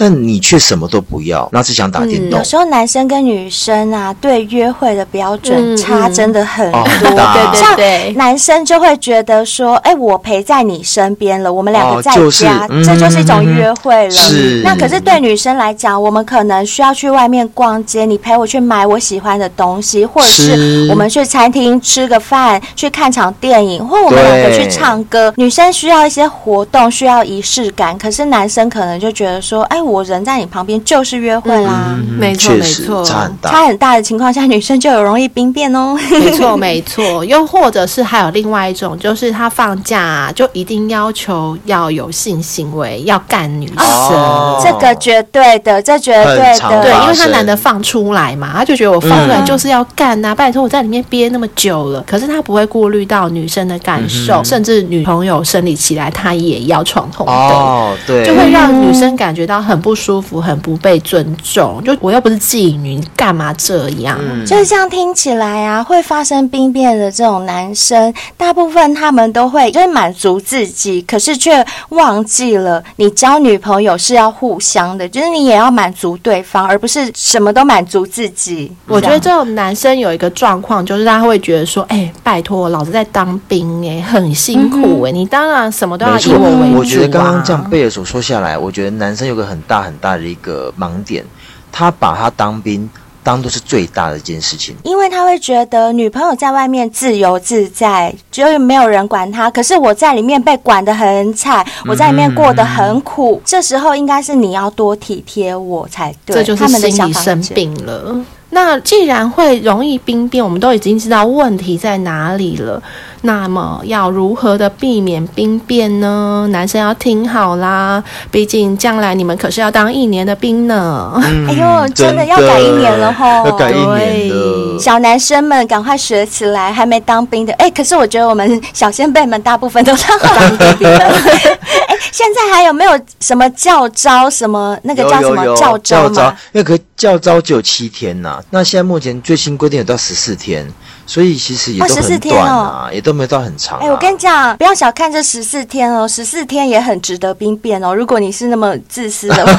但你却什么都不要，那只想打电动。有时候男生跟女生啊，对约会的标准差真的很多。对对对，像男生就会觉得说，哎，我陪在你身边了，我们两个在家，这就是一种约会了。是。那可是对女生来讲，我们可能需要去外面逛街，你陪我去买我喜欢的东西，或者是我们去餐厅吃个饭，去看场电影，或我们两个去唱歌。女生需要一些活动，需要仪式感，可是男生可能就觉得说，哎。我人在你旁边就是约会啦，嗯、没错没错，差很大，差很大的情况下，女生就有容易兵变哦。没错 没错，又或者是还有另外一种，就是他放假、啊、就一定要求要有性行为，要干女生，哦、这个绝对的，这绝对的，对，因为他难得放出来嘛，他就觉得我放出来就是要干呐、啊，嗯、拜托我在里面憋那么久了，可是他不会顾虑到女生的感受，嗯、甚至女朋友生理期来，他也要闯红灯，哦，对，就会让女生感觉到很。不舒服，很不被尊重。就我又不是妓女，你干嘛这样？嗯、就是这样听起来啊，会发生兵变的这种男生，大部分他们都会就是满足自己，可是却忘记了，你交女朋友是要互相的，就是你也要满足对方，而不是什么都满足自己。我觉得这种男生有一个状况，就是他会觉得说：“哎、欸，拜托，老子在当兵、欸，哎，很辛苦、欸，哎、嗯，你当然什么都要以我为主、啊。”我觉得刚刚这样贝尔所说下来，我觉得男生有个很大很大的一个盲点，他把他当兵当做是最大的一件事情，因为他会觉得女朋友在外面自由自在，就是没有人管他，可是我在里面被管得很惨，我在里面过得很苦，嗯、这时候应该是你要多体贴我才对。这就是心理生病了。那既然会容易兵变，我们都已经知道问题在哪里了。那么要如何的避免兵变呢？男生要听好啦，毕竟将来你们可是要当一年的兵呢。嗯、哎呦，真的要改一年了吼！要改一年对，小男生们赶快学起来，还没当兵的。哎，可是我觉得我们小先辈们大部分都当过兵的。哎，现在还有没有什么教招？什么那个叫什么教招吗？那个教招只有七天呐、啊。那现在目前最新规定有到十四天。所以其实也都很短啊，哦、也都没有到很长、啊。哎、欸，我跟你讲，不要小看这十四天哦，十四天也很值得兵变哦。如果你是那么自私的话，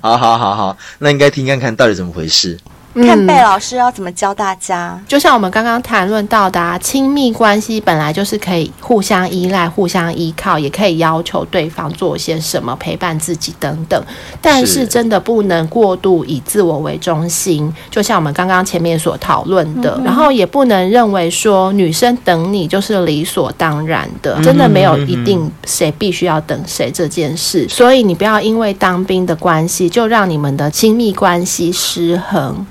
好好好好，那应该听看看到底怎么回事。看贝老师要怎么教大家。就像我们刚刚谈论到的啊，亲密关系本来就是可以互相依赖、互相依靠，也可以要求对方做些什么，陪伴自己等等。但是真的不能过度以自我为中心，就像我们刚刚前面所讨论的。然后也不能认为说女生等你就是理所当然的，真的没有一定谁必须要等谁这件事。所以你不要因为当兵的关系，就让你们的亲密关系失衡。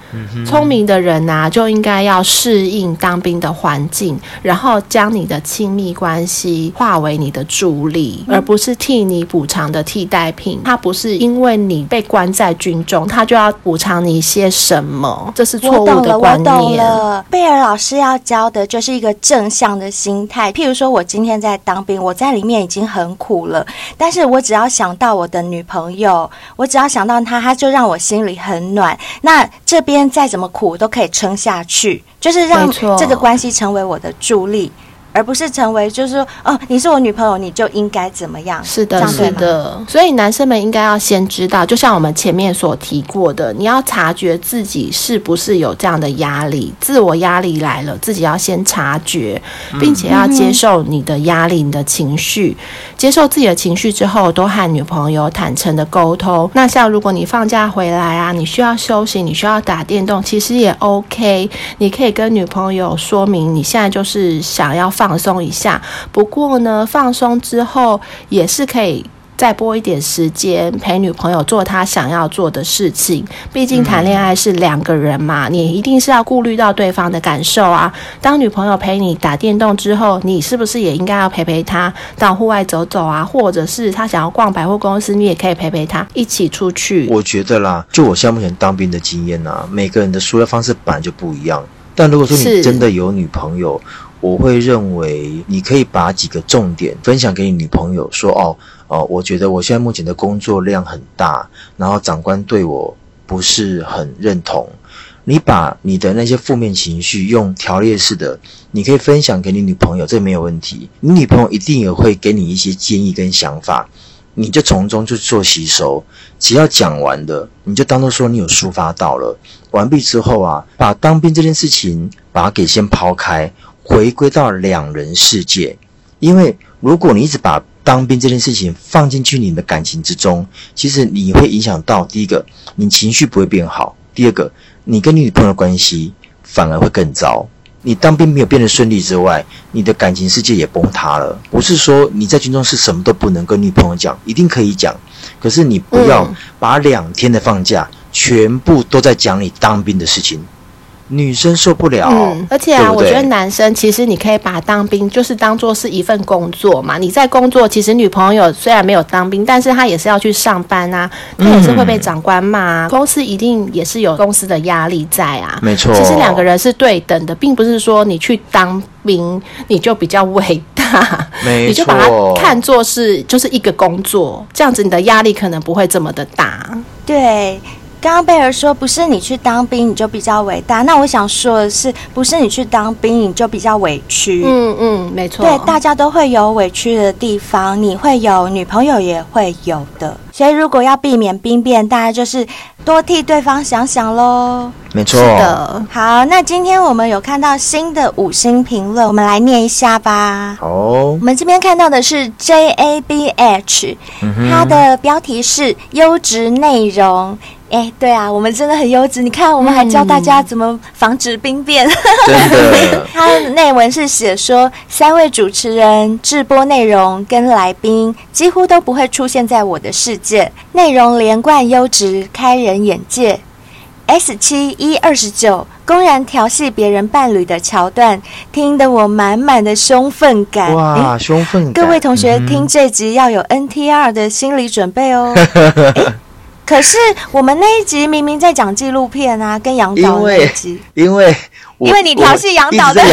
聪明的人呐、啊，就应该要适应当兵的环境，然后将你的亲密关系化为你的助力，而不是替你补偿的替代品。他不是因为你被关在军中，他就要补偿你一些什么，这是错误的观念。我懂了，贝尔老师要教的就是一个正向的心态。譬如说，我今天在当兵，我在里面已经很苦了，但是我只要想到我的女朋友，我只要想到她，她就让我心里很暖。那这边再怎么苦都可以撑下去，就是让这个关系成为我的助力。而不是成为，就是说，哦，你是我女朋友，你就应该怎么样？是的，是的。所以男生们应该要先知道，就像我们前面所提过的，你要察觉自己是不是有这样的压力，自我压力来了，自己要先察觉，并且要接受你的压力、你的情绪。接受自己的情绪之后，多和女朋友坦诚的沟通。那像如果你放假回来啊，你需要休息，你需要打电动，其实也 OK。你可以跟女朋友说明，你现在就是想要。放松一下，不过呢，放松之后也是可以再拨一点时间陪女朋友做她想要做的事情。毕竟谈恋爱是两个人嘛，你一定是要顾虑到对方的感受啊。当女朋友陪你打电动之后，你是不是也应该要陪陪她到户外走走啊？或者是她想要逛百货公司，你也可以陪陪她一起出去。我觉得啦，就我现在目前当兵的经验啊，每个人的抒发方式本来就不一样。但如果说你真的有女朋友，我会认为你可以把几个重点分享给你女朋友，说哦哦，我觉得我现在目前的工作量很大，然后长官对我不是很认同。你把你的那些负面情绪用条列式的，你可以分享给你女朋友，这没有问题。你女朋友一定也会给你一些建议跟想法，你就从中去做吸收。只要讲完的，你就当做说你有抒发到了。完毕之后啊，把当兵这件事情把它给先抛开。回归到两人世界，因为如果你一直把当兵这件事情放进去你的感情之中，其实你会影响到第一个，你情绪不会变好；第二个，你跟你女朋友的关系反而会更糟。你当兵没有变得顺利之外，你的感情世界也崩塌了。不是说你在军中是什么都不能跟女朋友讲，一定可以讲，可是你不要把两天的放假全部都在讲你当兵的事情。女生受不了，嗯，而且啊，对对，我觉得男生其实你可以把当兵就是当做是一份工作嘛。你在工作，其实女朋友虽然没有当兵，但是她也是要去上班啊，她也是会被长官骂啊，嗯，公司一定也是有公司的压力在啊。没错，其实两个人是对等的，并不是说你去当兵你就比较伟大，没错，你就把它看作是就是一个工作，这样子你的压力可能不会这么的大。对。刚刚贝尔说，不是你去当兵你就比较伟大，那我想说的是，不是你去当兵你就比较委屈。嗯嗯，没错。对，大家都会有委屈的地方，你会有，女朋友也会有的。所以如果要避免兵变，大家就是多替对方想想喽。没错。是的。好，那今天我们有看到新的五星评论，我们来念一下吧。好。我们这边看到的是 JABH，它的标题是优质内容。哎，对啊，我们真的很优质。你看，我们还教大家怎么防止兵变。嗯、真的。它的内文是写说，三位主持人直播内容跟来宾几乎都不会出现在我的世界，内容连贯优质，开人眼界。S 七一二十九公然调戏别人伴侣的桥段，听得我满满的凶愤感。哇，凶愤感！各位同学、嗯、听这集要有 NTR 的心理准备哦。可是我们那一集明明在讲纪录片啊，跟杨导那一集，因为因为你调戏杨导的，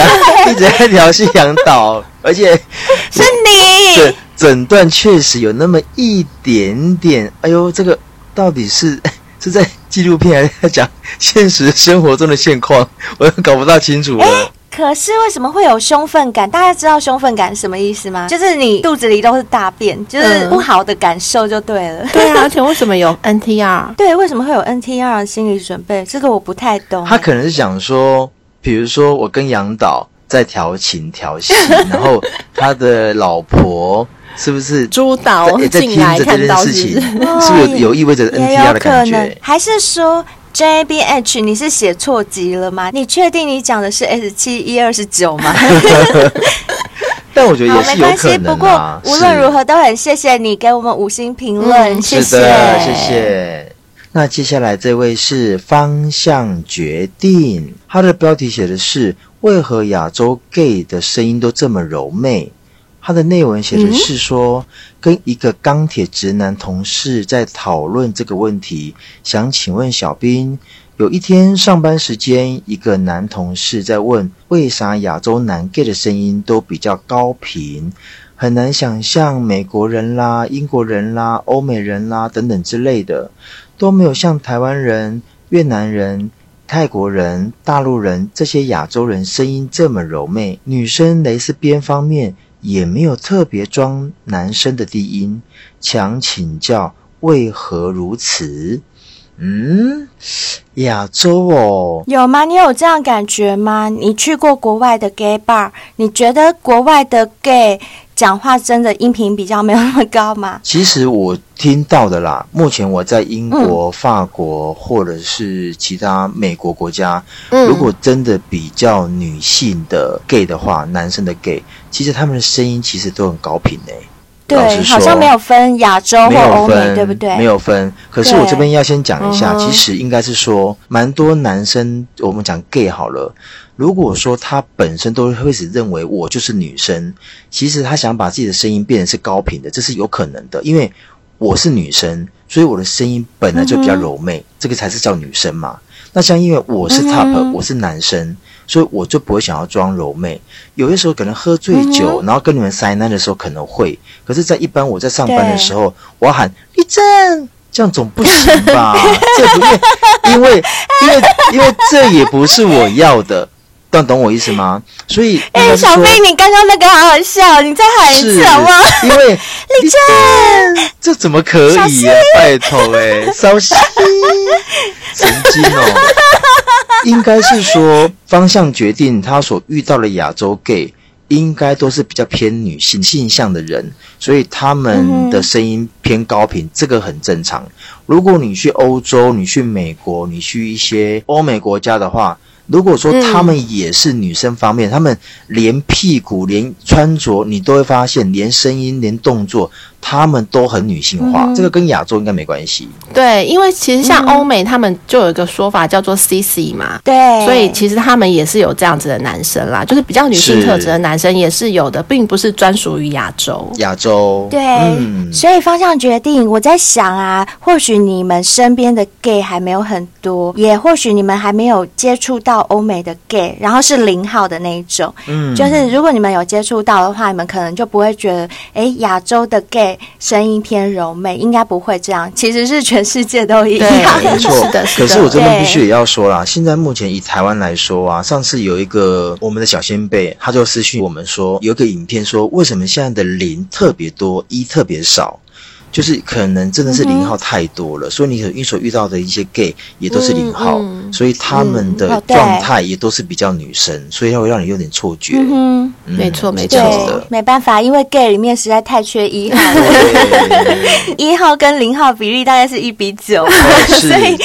一直在调戏杨导，而且 是你。整整段确实有那么一点点，哎呦，这个到底是 是在纪录片还是在讲现实生活中的现况，我都搞不大清楚了。可是为什么会有凶奋感？大家知道凶奋感什么意思吗？就是你肚子里都是大便，就是不好的感受就对了。嗯、对啊，而且为什么有 NTR？对，为什么会有 NTR 的心理准备？这个我不太懂。他可能是想说，比如说我跟杨导在调情调戏，然后他的老婆是不是朱导在听着这件事情？是不是有有意味着 NTR 的感觉？还是说？JBH，你是写错集了吗？你确定你讲的是 S 七一二十九吗？但我觉得也是有可能、啊、没关系。不过无论如何，都很谢谢你给我们五星评论，嗯、谢谢，谢谢。那接下来这位是方向决定，他的标题写的是为何亚洲 gay 的声音都这么柔媚？他的内文写的是说，跟一个钢铁直男同事在讨论这个问题，想请问小兵，有一天上班时间，一个男同事在问，为啥亚洲男 gay 的声音都比较高频，很难想象美国人啦、英国人啦、欧美人啦等等之类的，都没有像台湾人、越南人、泰国人、大陆人这些亚洲人声音这么柔媚，女生蕾丝边方面。也没有特别装男生的低音，想请教为何如此？嗯，亚洲哦，有吗？你有这样感觉吗？你去过国外的 gay bar，你觉得国外的 gay 讲话真的音频比较没有那么高吗？其实我听到的啦，目前我在英国、嗯、法国或者是其他美国国家，嗯、如果真的比较女性的 gay 的话，男生的 gay，其实他们的声音其实都很高频诶。对，好像没有分亚洲或欧美，对不对？没有分。可是我这边要先讲一下，其实应该是说，蛮多男生，我们讲 gay 好了。如果说他本身都会是认为我就是女生，其实他想把自己的声音变成是高频的，这是有可能的。因为我是女生，所以我的声音本来就比较柔媚，这个才是叫女生嘛。那像因为我是 top，我是男生。所以我就不会想要装柔媚，有些时候可能喝醉酒，嗯、然后跟你们塞奶的时候可能会，可是，在一般我在上班的时候，我要喊立正，这样总不行吧？这不因为因为因为因为这也不是我要的，但懂我意思吗？所以，哎、欸，小飞，你刚刚那个好好笑，你再喊一次好吗？因为 立正，这怎么可以啊？拜托哎、欸，稍息，神经哦。应该是说，方向决定他所遇到的亚洲 gay，应该都是比较偏女性性向的人，所以他们的声音偏高频，这个很正常。如果你去欧洲，你去美国，你去一些欧美国家的话。如果说他们也是女生方面，嗯、他们连屁股、连穿着，你都会发现，连声音、连动作，他们都很女性化。嗯、这个跟亚洲应该没关系。对，因为其实像欧美，他们就有一个说法叫做 “CC” 嘛。对。所以其实他们也是有这样子的男生啦，就是比较女性特质的男生也是有的，并不是专属于亚洲。亚洲。对。嗯、所以方向决定，我在想啊，或许你们身边的 gay 还没有很多，也或许你们还没有接触到。欧美的 gay，然后是零号的那一种，嗯，就是如果你们有接触到的话，你们可能就不会觉得，哎，亚洲的 gay 声音偏柔美，应该不会这样。其实是全世界都一样，没错。是的，是的。可是我这边必须也要说啦，现在目前以台湾来说啊，上次有一个我们的小先辈，他就私讯我们说，有一个影片说，为什么现在的零特别多，一特别少？就是可能真的是零号太多了，嗯、所以你你所遇到的一些 gay 也都是零号，嗯嗯、所以他们的状态也都是比较女生，嗯、所以它会让你有点错觉。嗯，没错没错，没办法，因为 gay 里面实在太缺一号了，一号跟零号比例大概是一比九，所以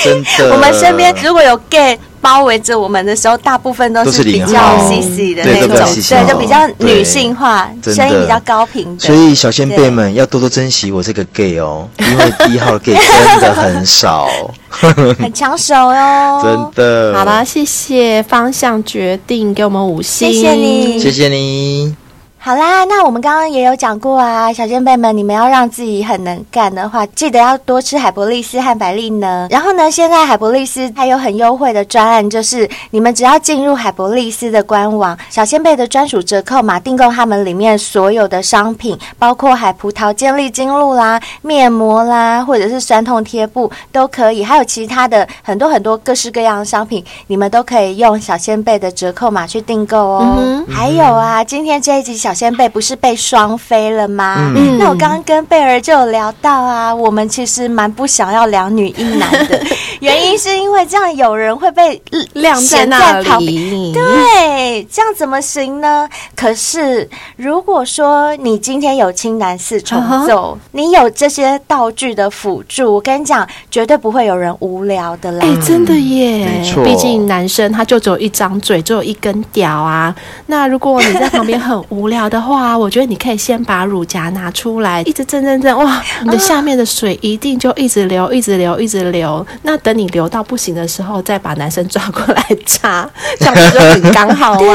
我们身边如果有 gay。包围着我们的时候，大部分都是比较 CC 的那种，对，就比较女性化，声音比较高频的。所以小先辈们要多多珍惜我这个 gay 哦，因为一号 gay 真的很少，很抢手哟。真的。好了，谢谢方向决定给我们五星，谢谢你，谢谢你。好啦，那我们刚刚也有讲过啊，小仙贝们，你们要让自己很能干的话，记得要多吃海博利斯和百利呢。然后呢，现在海博利斯还有很优惠的专案，就是你们只要进入海博利斯的官网，小仙贝的专属折扣码订购他们里面所有的商品，包括海葡萄健力精露啦、面膜啦，或者是酸痛贴布都可以，还有其他的很多很多各式各样的商品，你们都可以用小仙贝的折扣码去订购哦。嗯、还有啊，今天这一集小。小仙贝不是被双飞了吗？嗯，那我刚刚跟贝儿就有聊到啊，我们其实蛮不想要两女一男的，原因是因为这样有人会被晾在那里。对，这样怎么行呢？可是如果说你今天有青男四重奏，uh -huh. 你有这些道具的辅助，我跟你讲，绝对不会有人无聊的啦。哎、欸，真的耶，没错，毕竟男生他就只有一张嘴，只有一根屌啊。那如果你在旁边很无聊。的话，我觉得你可以先把乳夹拿出来，一直震震震，哇，你的下面的水一定就一直流，一直流，一直流。那等你流到不行的时候，再把男生抓过来插，这样子就很刚好啊。对，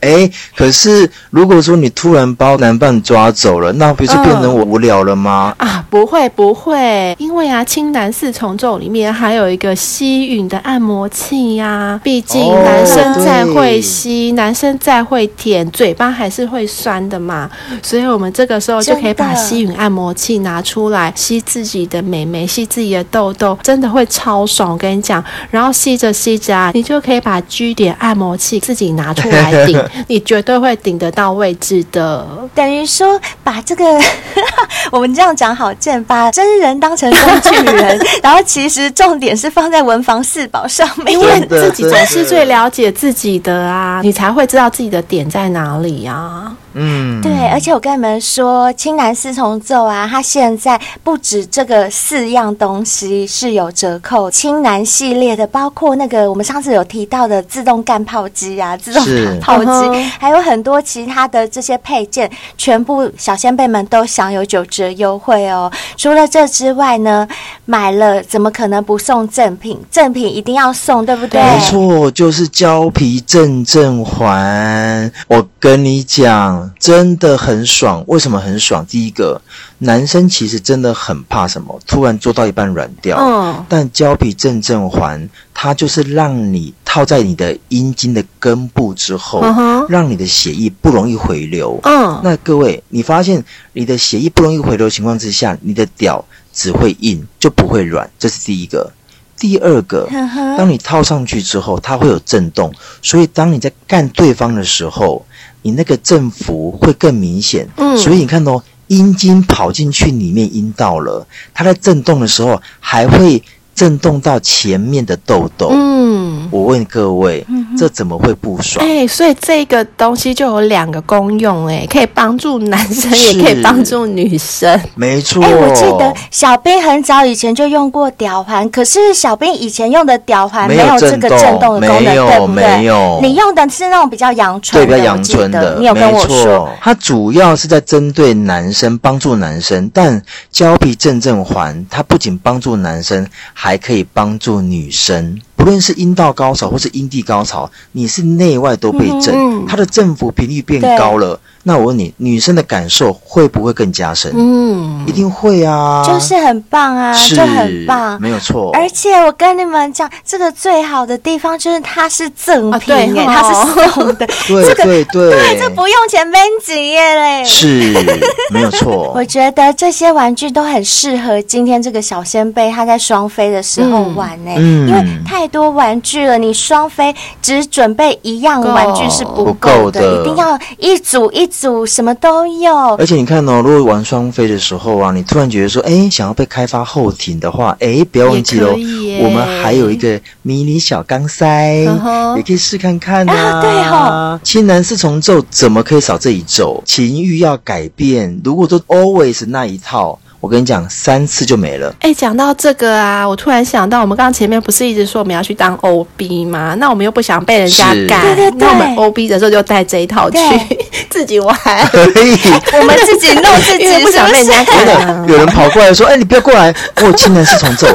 哎、欸，可是如果说你突然把男伴抓走了，那不是变成我无聊了吗？嗯、啊，不会不会，因为啊，青男四重奏里面还有一个吸吮的按摩器呀、啊。毕竟男生再会吸，哦、男生再会舔，嘴巴还是会。酸的嘛，所以我们这个时候就可以把吸吮按摩器拿出来，吸自己的美眉，吸自己的痘痘，真的会超爽。我跟你讲，然后吸着吸着啊，你就可以把 G 点按摩器自己拿出来顶，你绝对会顶得到位置的。等于说，把这个 我们这样讲好贱，把真人当成工具人，然后其实重点是放在文房四宝上面，因为自己才是最了解自己的啊，你才会知道自己的点在哪里呀、啊。嗯，对，而且我跟你们说，青蓝四重奏啊，它现在不止这个四样东西是有折扣，青蓝系列的，包括那个我们上次有提到的自动干炮机啊，自动泡泡机，还有很多其他的这些配件，全部小仙贝们都享有九折优惠哦。除了这之外呢，买了怎么可能不送赠品？赠品一定要送，对不对？没错，就是胶皮正正环。我跟你讲。真的很爽，为什么很爽？第一个，男生其实真的很怕什么，突然做到一半软掉。嗯，但胶皮正正环，它就是让你套在你的阴茎的根部之后，嗯，让你的血液不容易回流。嗯，那各位，你发现你的血液不容易回流的情况之下，你的屌只会硬，就不会软。这是第一个。第二个，当你套上去之后，它会有震动，所以当你在干对方的时候。你那个振幅会更明显，嗯，所以你看哦阴茎跑进去里面阴道了，它在震动的时候还会。震动到前面的痘痘，嗯，我问各位，嗯、这怎么会不爽？哎、欸，所以这个东西就有两个功用、欸，哎，可以帮助男生，也可以帮助女生，没错。哎、欸，我记得小兵很早以前就用过屌环，可是小兵以前用的屌环没有这个震动的功能，没有，对不对？没有。你用的是那种比较阳春，对，比较阳春的。你有跟我说，它主要是在针对男生，帮助男生，但胶皮正正环它不仅帮助男生。还可以帮助女生，不论是阴道高潮或是阴蒂高潮，你是内外都被震，嗯、它的振幅频率变高了。那我问你，女生的感受会不会更加深？嗯，一定会啊，就是很棒啊，就很棒，没有错。而且我跟你们讲，这个最好的地方就是它是赠品耶，啊、它是送的，对对对，对，这不用钱，Ben 几耶嘞，是没有错。我觉得这些玩具都很适合今天这个小仙贝他在双飞的时候玩呢，嗯，因为太多玩具了，你双飞只准备一样玩具是不够的，一定要一组一组。组什么都有，而且你看哦，如果玩双飞的时候啊，你突然觉得说，哎，想要被开发后庭的话，哎，不要忘记喽，我们还有一个迷你小钢塞，也可以试看看啊。对哦，青蓝四重奏怎么可以少这一奏？情欲要改变，如果都 always 那一套。我跟你讲，三次就没了。哎，讲到这个啊，我突然想到，我们刚刚前面不是一直说我们要去当 OB 吗？那我们又不想被人家干，对对对，那我们 OB 的时候就带这一套去 自己玩，可以，我们自己弄自己，不想被人家赶。有人跑过来说：“哎，你不要过来，我亲人是重奏。”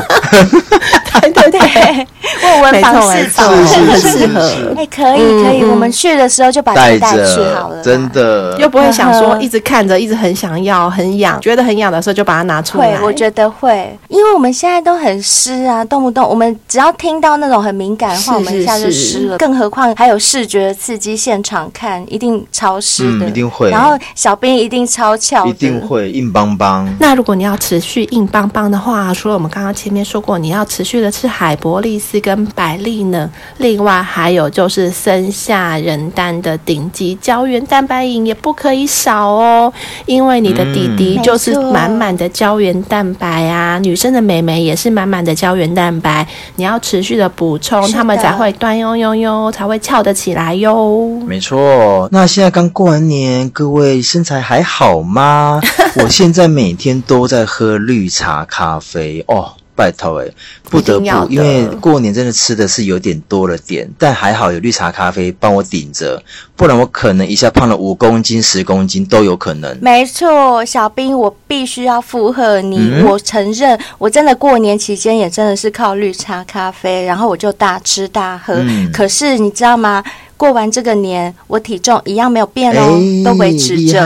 对对对，为文房四宝很适合。哎，可以可以，我们去的时候就把带带去好了，真的。又不会想说一直看着，一直很想要，很痒，觉得很痒的时候就把它拿出来。会，我觉得会，因为我们现在都很湿啊，动不动我们只要听到那种很敏感的话，我们一下就湿了。更何况还有视觉刺激，现场看一定超湿的，一定会。然后小兵一定超翘，一定会硬邦邦。那如果你要持续硬邦邦的话，除了我们刚刚前面说过，你要持续的吃海博利斯跟百利呢，另外还有就是森下仁丹的顶级胶原蛋白饮也不可以少哦，因为你的弟弟就是满满的胶原蛋白啊，女生的美眉也是满满的胶原蛋白，你要持续的补充，她们才会端哟哟哟，才会翘得起来哟。没错，那现在刚过完年，各位身材还好吗？我现在每天都在喝绿茶咖啡哦。拜托哎，不得不，因为过年真的吃的是有点多了点，但还好有绿茶咖啡帮我顶着，不然我可能一下胖了五公斤、十公斤都有可能。没错，小兵，我必须要附和你，嗯、我承认，我真的过年期间也真的是靠绿茶咖啡，然后我就大吃大喝。嗯、可是你知道吗？过完这个年，我体重一样没有变哦，欸、都维持着。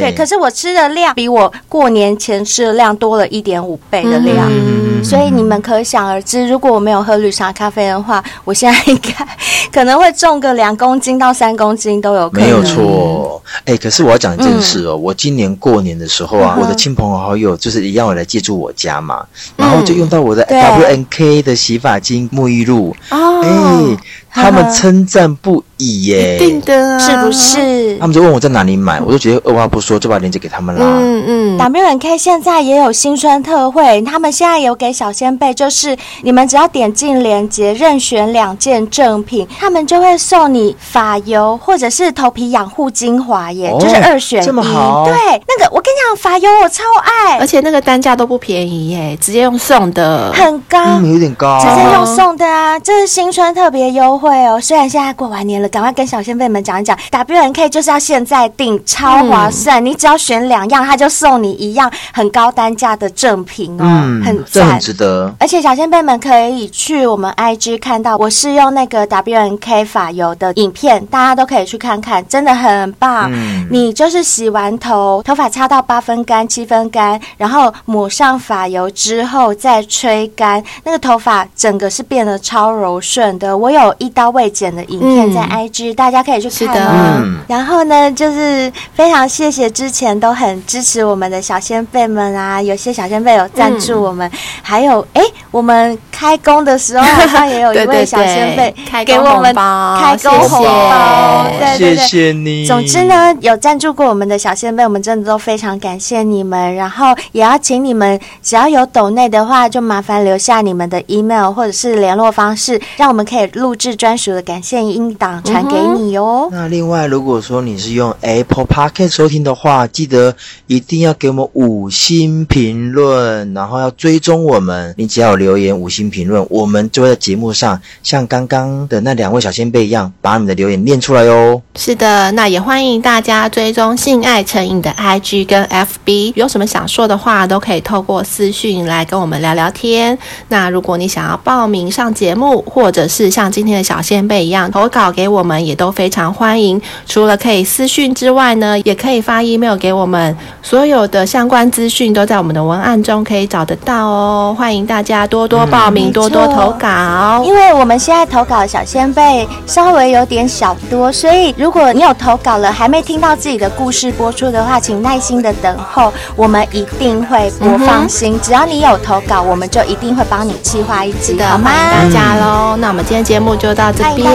对，可是我吃的量比我过年前吃的量多了一点五倍的量，嗯、所以你们可想而知，如果我没有喝绿茶咖啡的话，我现在应该可能会重个两公斤到三公斤都有可能。没有错，哎、欸，可是我要讲一件事哦，嗯、我今年过年的时候啊，嗯、我的亲朋好友就是一样，我来借住我家嘛，然后就用到我的 W N K 的洗发精、沐浴露。哦，哎、欸。他们称赞不已耶，一定的，是不是？他们就问我在哪里买，我就直接二话不说就把链接给他们啦。嗯嗯，W&K 现在也有新春特惠，他们现在有给小仙贝，就是你们只要点进链接，任选两件正品，他们就会送你发油或者是头皮养护精华耶，哦、就是二选一。这么好？对，那个我跟你讲，发油我超爱，而且那个单价都不便宜耶，直接用送的，很高，嗯、有点高，直接用送的啊，这是新春特别优惠。哦，虽然现在过完年了，赶快跟小仙贝们讲一讲，W N K 就是要现在订，超划算，嗯、你只要选两样，他就送你一样很高单价的正品哦，嗯、很赞，这很值得。而且小仙贝们可以去我们 IG 看到，我是用那个 W N K 发油的影片，大家都可以去看看，真的很棒。嗯、你就是洗完头，头发擦到八分干、七分干，然后抹上发油之后再吹干，那个头发整个是变得超柔顺的。我有一刀未剪的影片在 IG，、嗯、大家可以去看哦。嗯、然后呢，就是非常谢谢之前都很支持我们的小仙辈们啊，有些小仙辈有赞助我们，嗯、还有哎，我们开工的时候好像也有一位小仙辈 给我们开工红包，对对对，谢谢你。总之呢，有赞助过我们的小仙辈，我们真的都非常感谢你们。然后也要请你们，只要有抖内的话，就麻烦留下你们的 email 或者是联络方式，让我们可以录制。专属的感谢音档传给你哦。那另外，如果说你是用 Apple Podcast 收听的话，记得一定要给我们五星评论，然后要追踪我们。你只要留言五星评论，我们就会在节目上像刚刚的那两位小仙贝一样，把你的留言念出来哦。是的，那也欢迎大家追踪性爱成瘾的 IG 跟 FB，有什么想说的话，都可以透过私讯来跟我们聊聊天。那如果你想要报名上节目，或者是像今天的小小仙贝一样投稿给我们，也都非常欢迎。除了可以私讯之外呢，也可以发 email 给我们。所有的相关资讯都在我们的文案中可以找得到哦。欢迎大家多多报名，嗯、多多投稿。因为我们现在投稿的小先辈稍微有点小多，所以如果你有投稿了还没听到自己的故事播出的话，请耐心的等候，我们一定会播放心。嗯、只要你有投稿，我们就一定会帮你计划一集的，好吗？大家喽。嗯、那我们今天节目就到。到这边，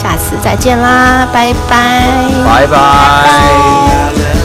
下次再见啦拜拜。拜拜。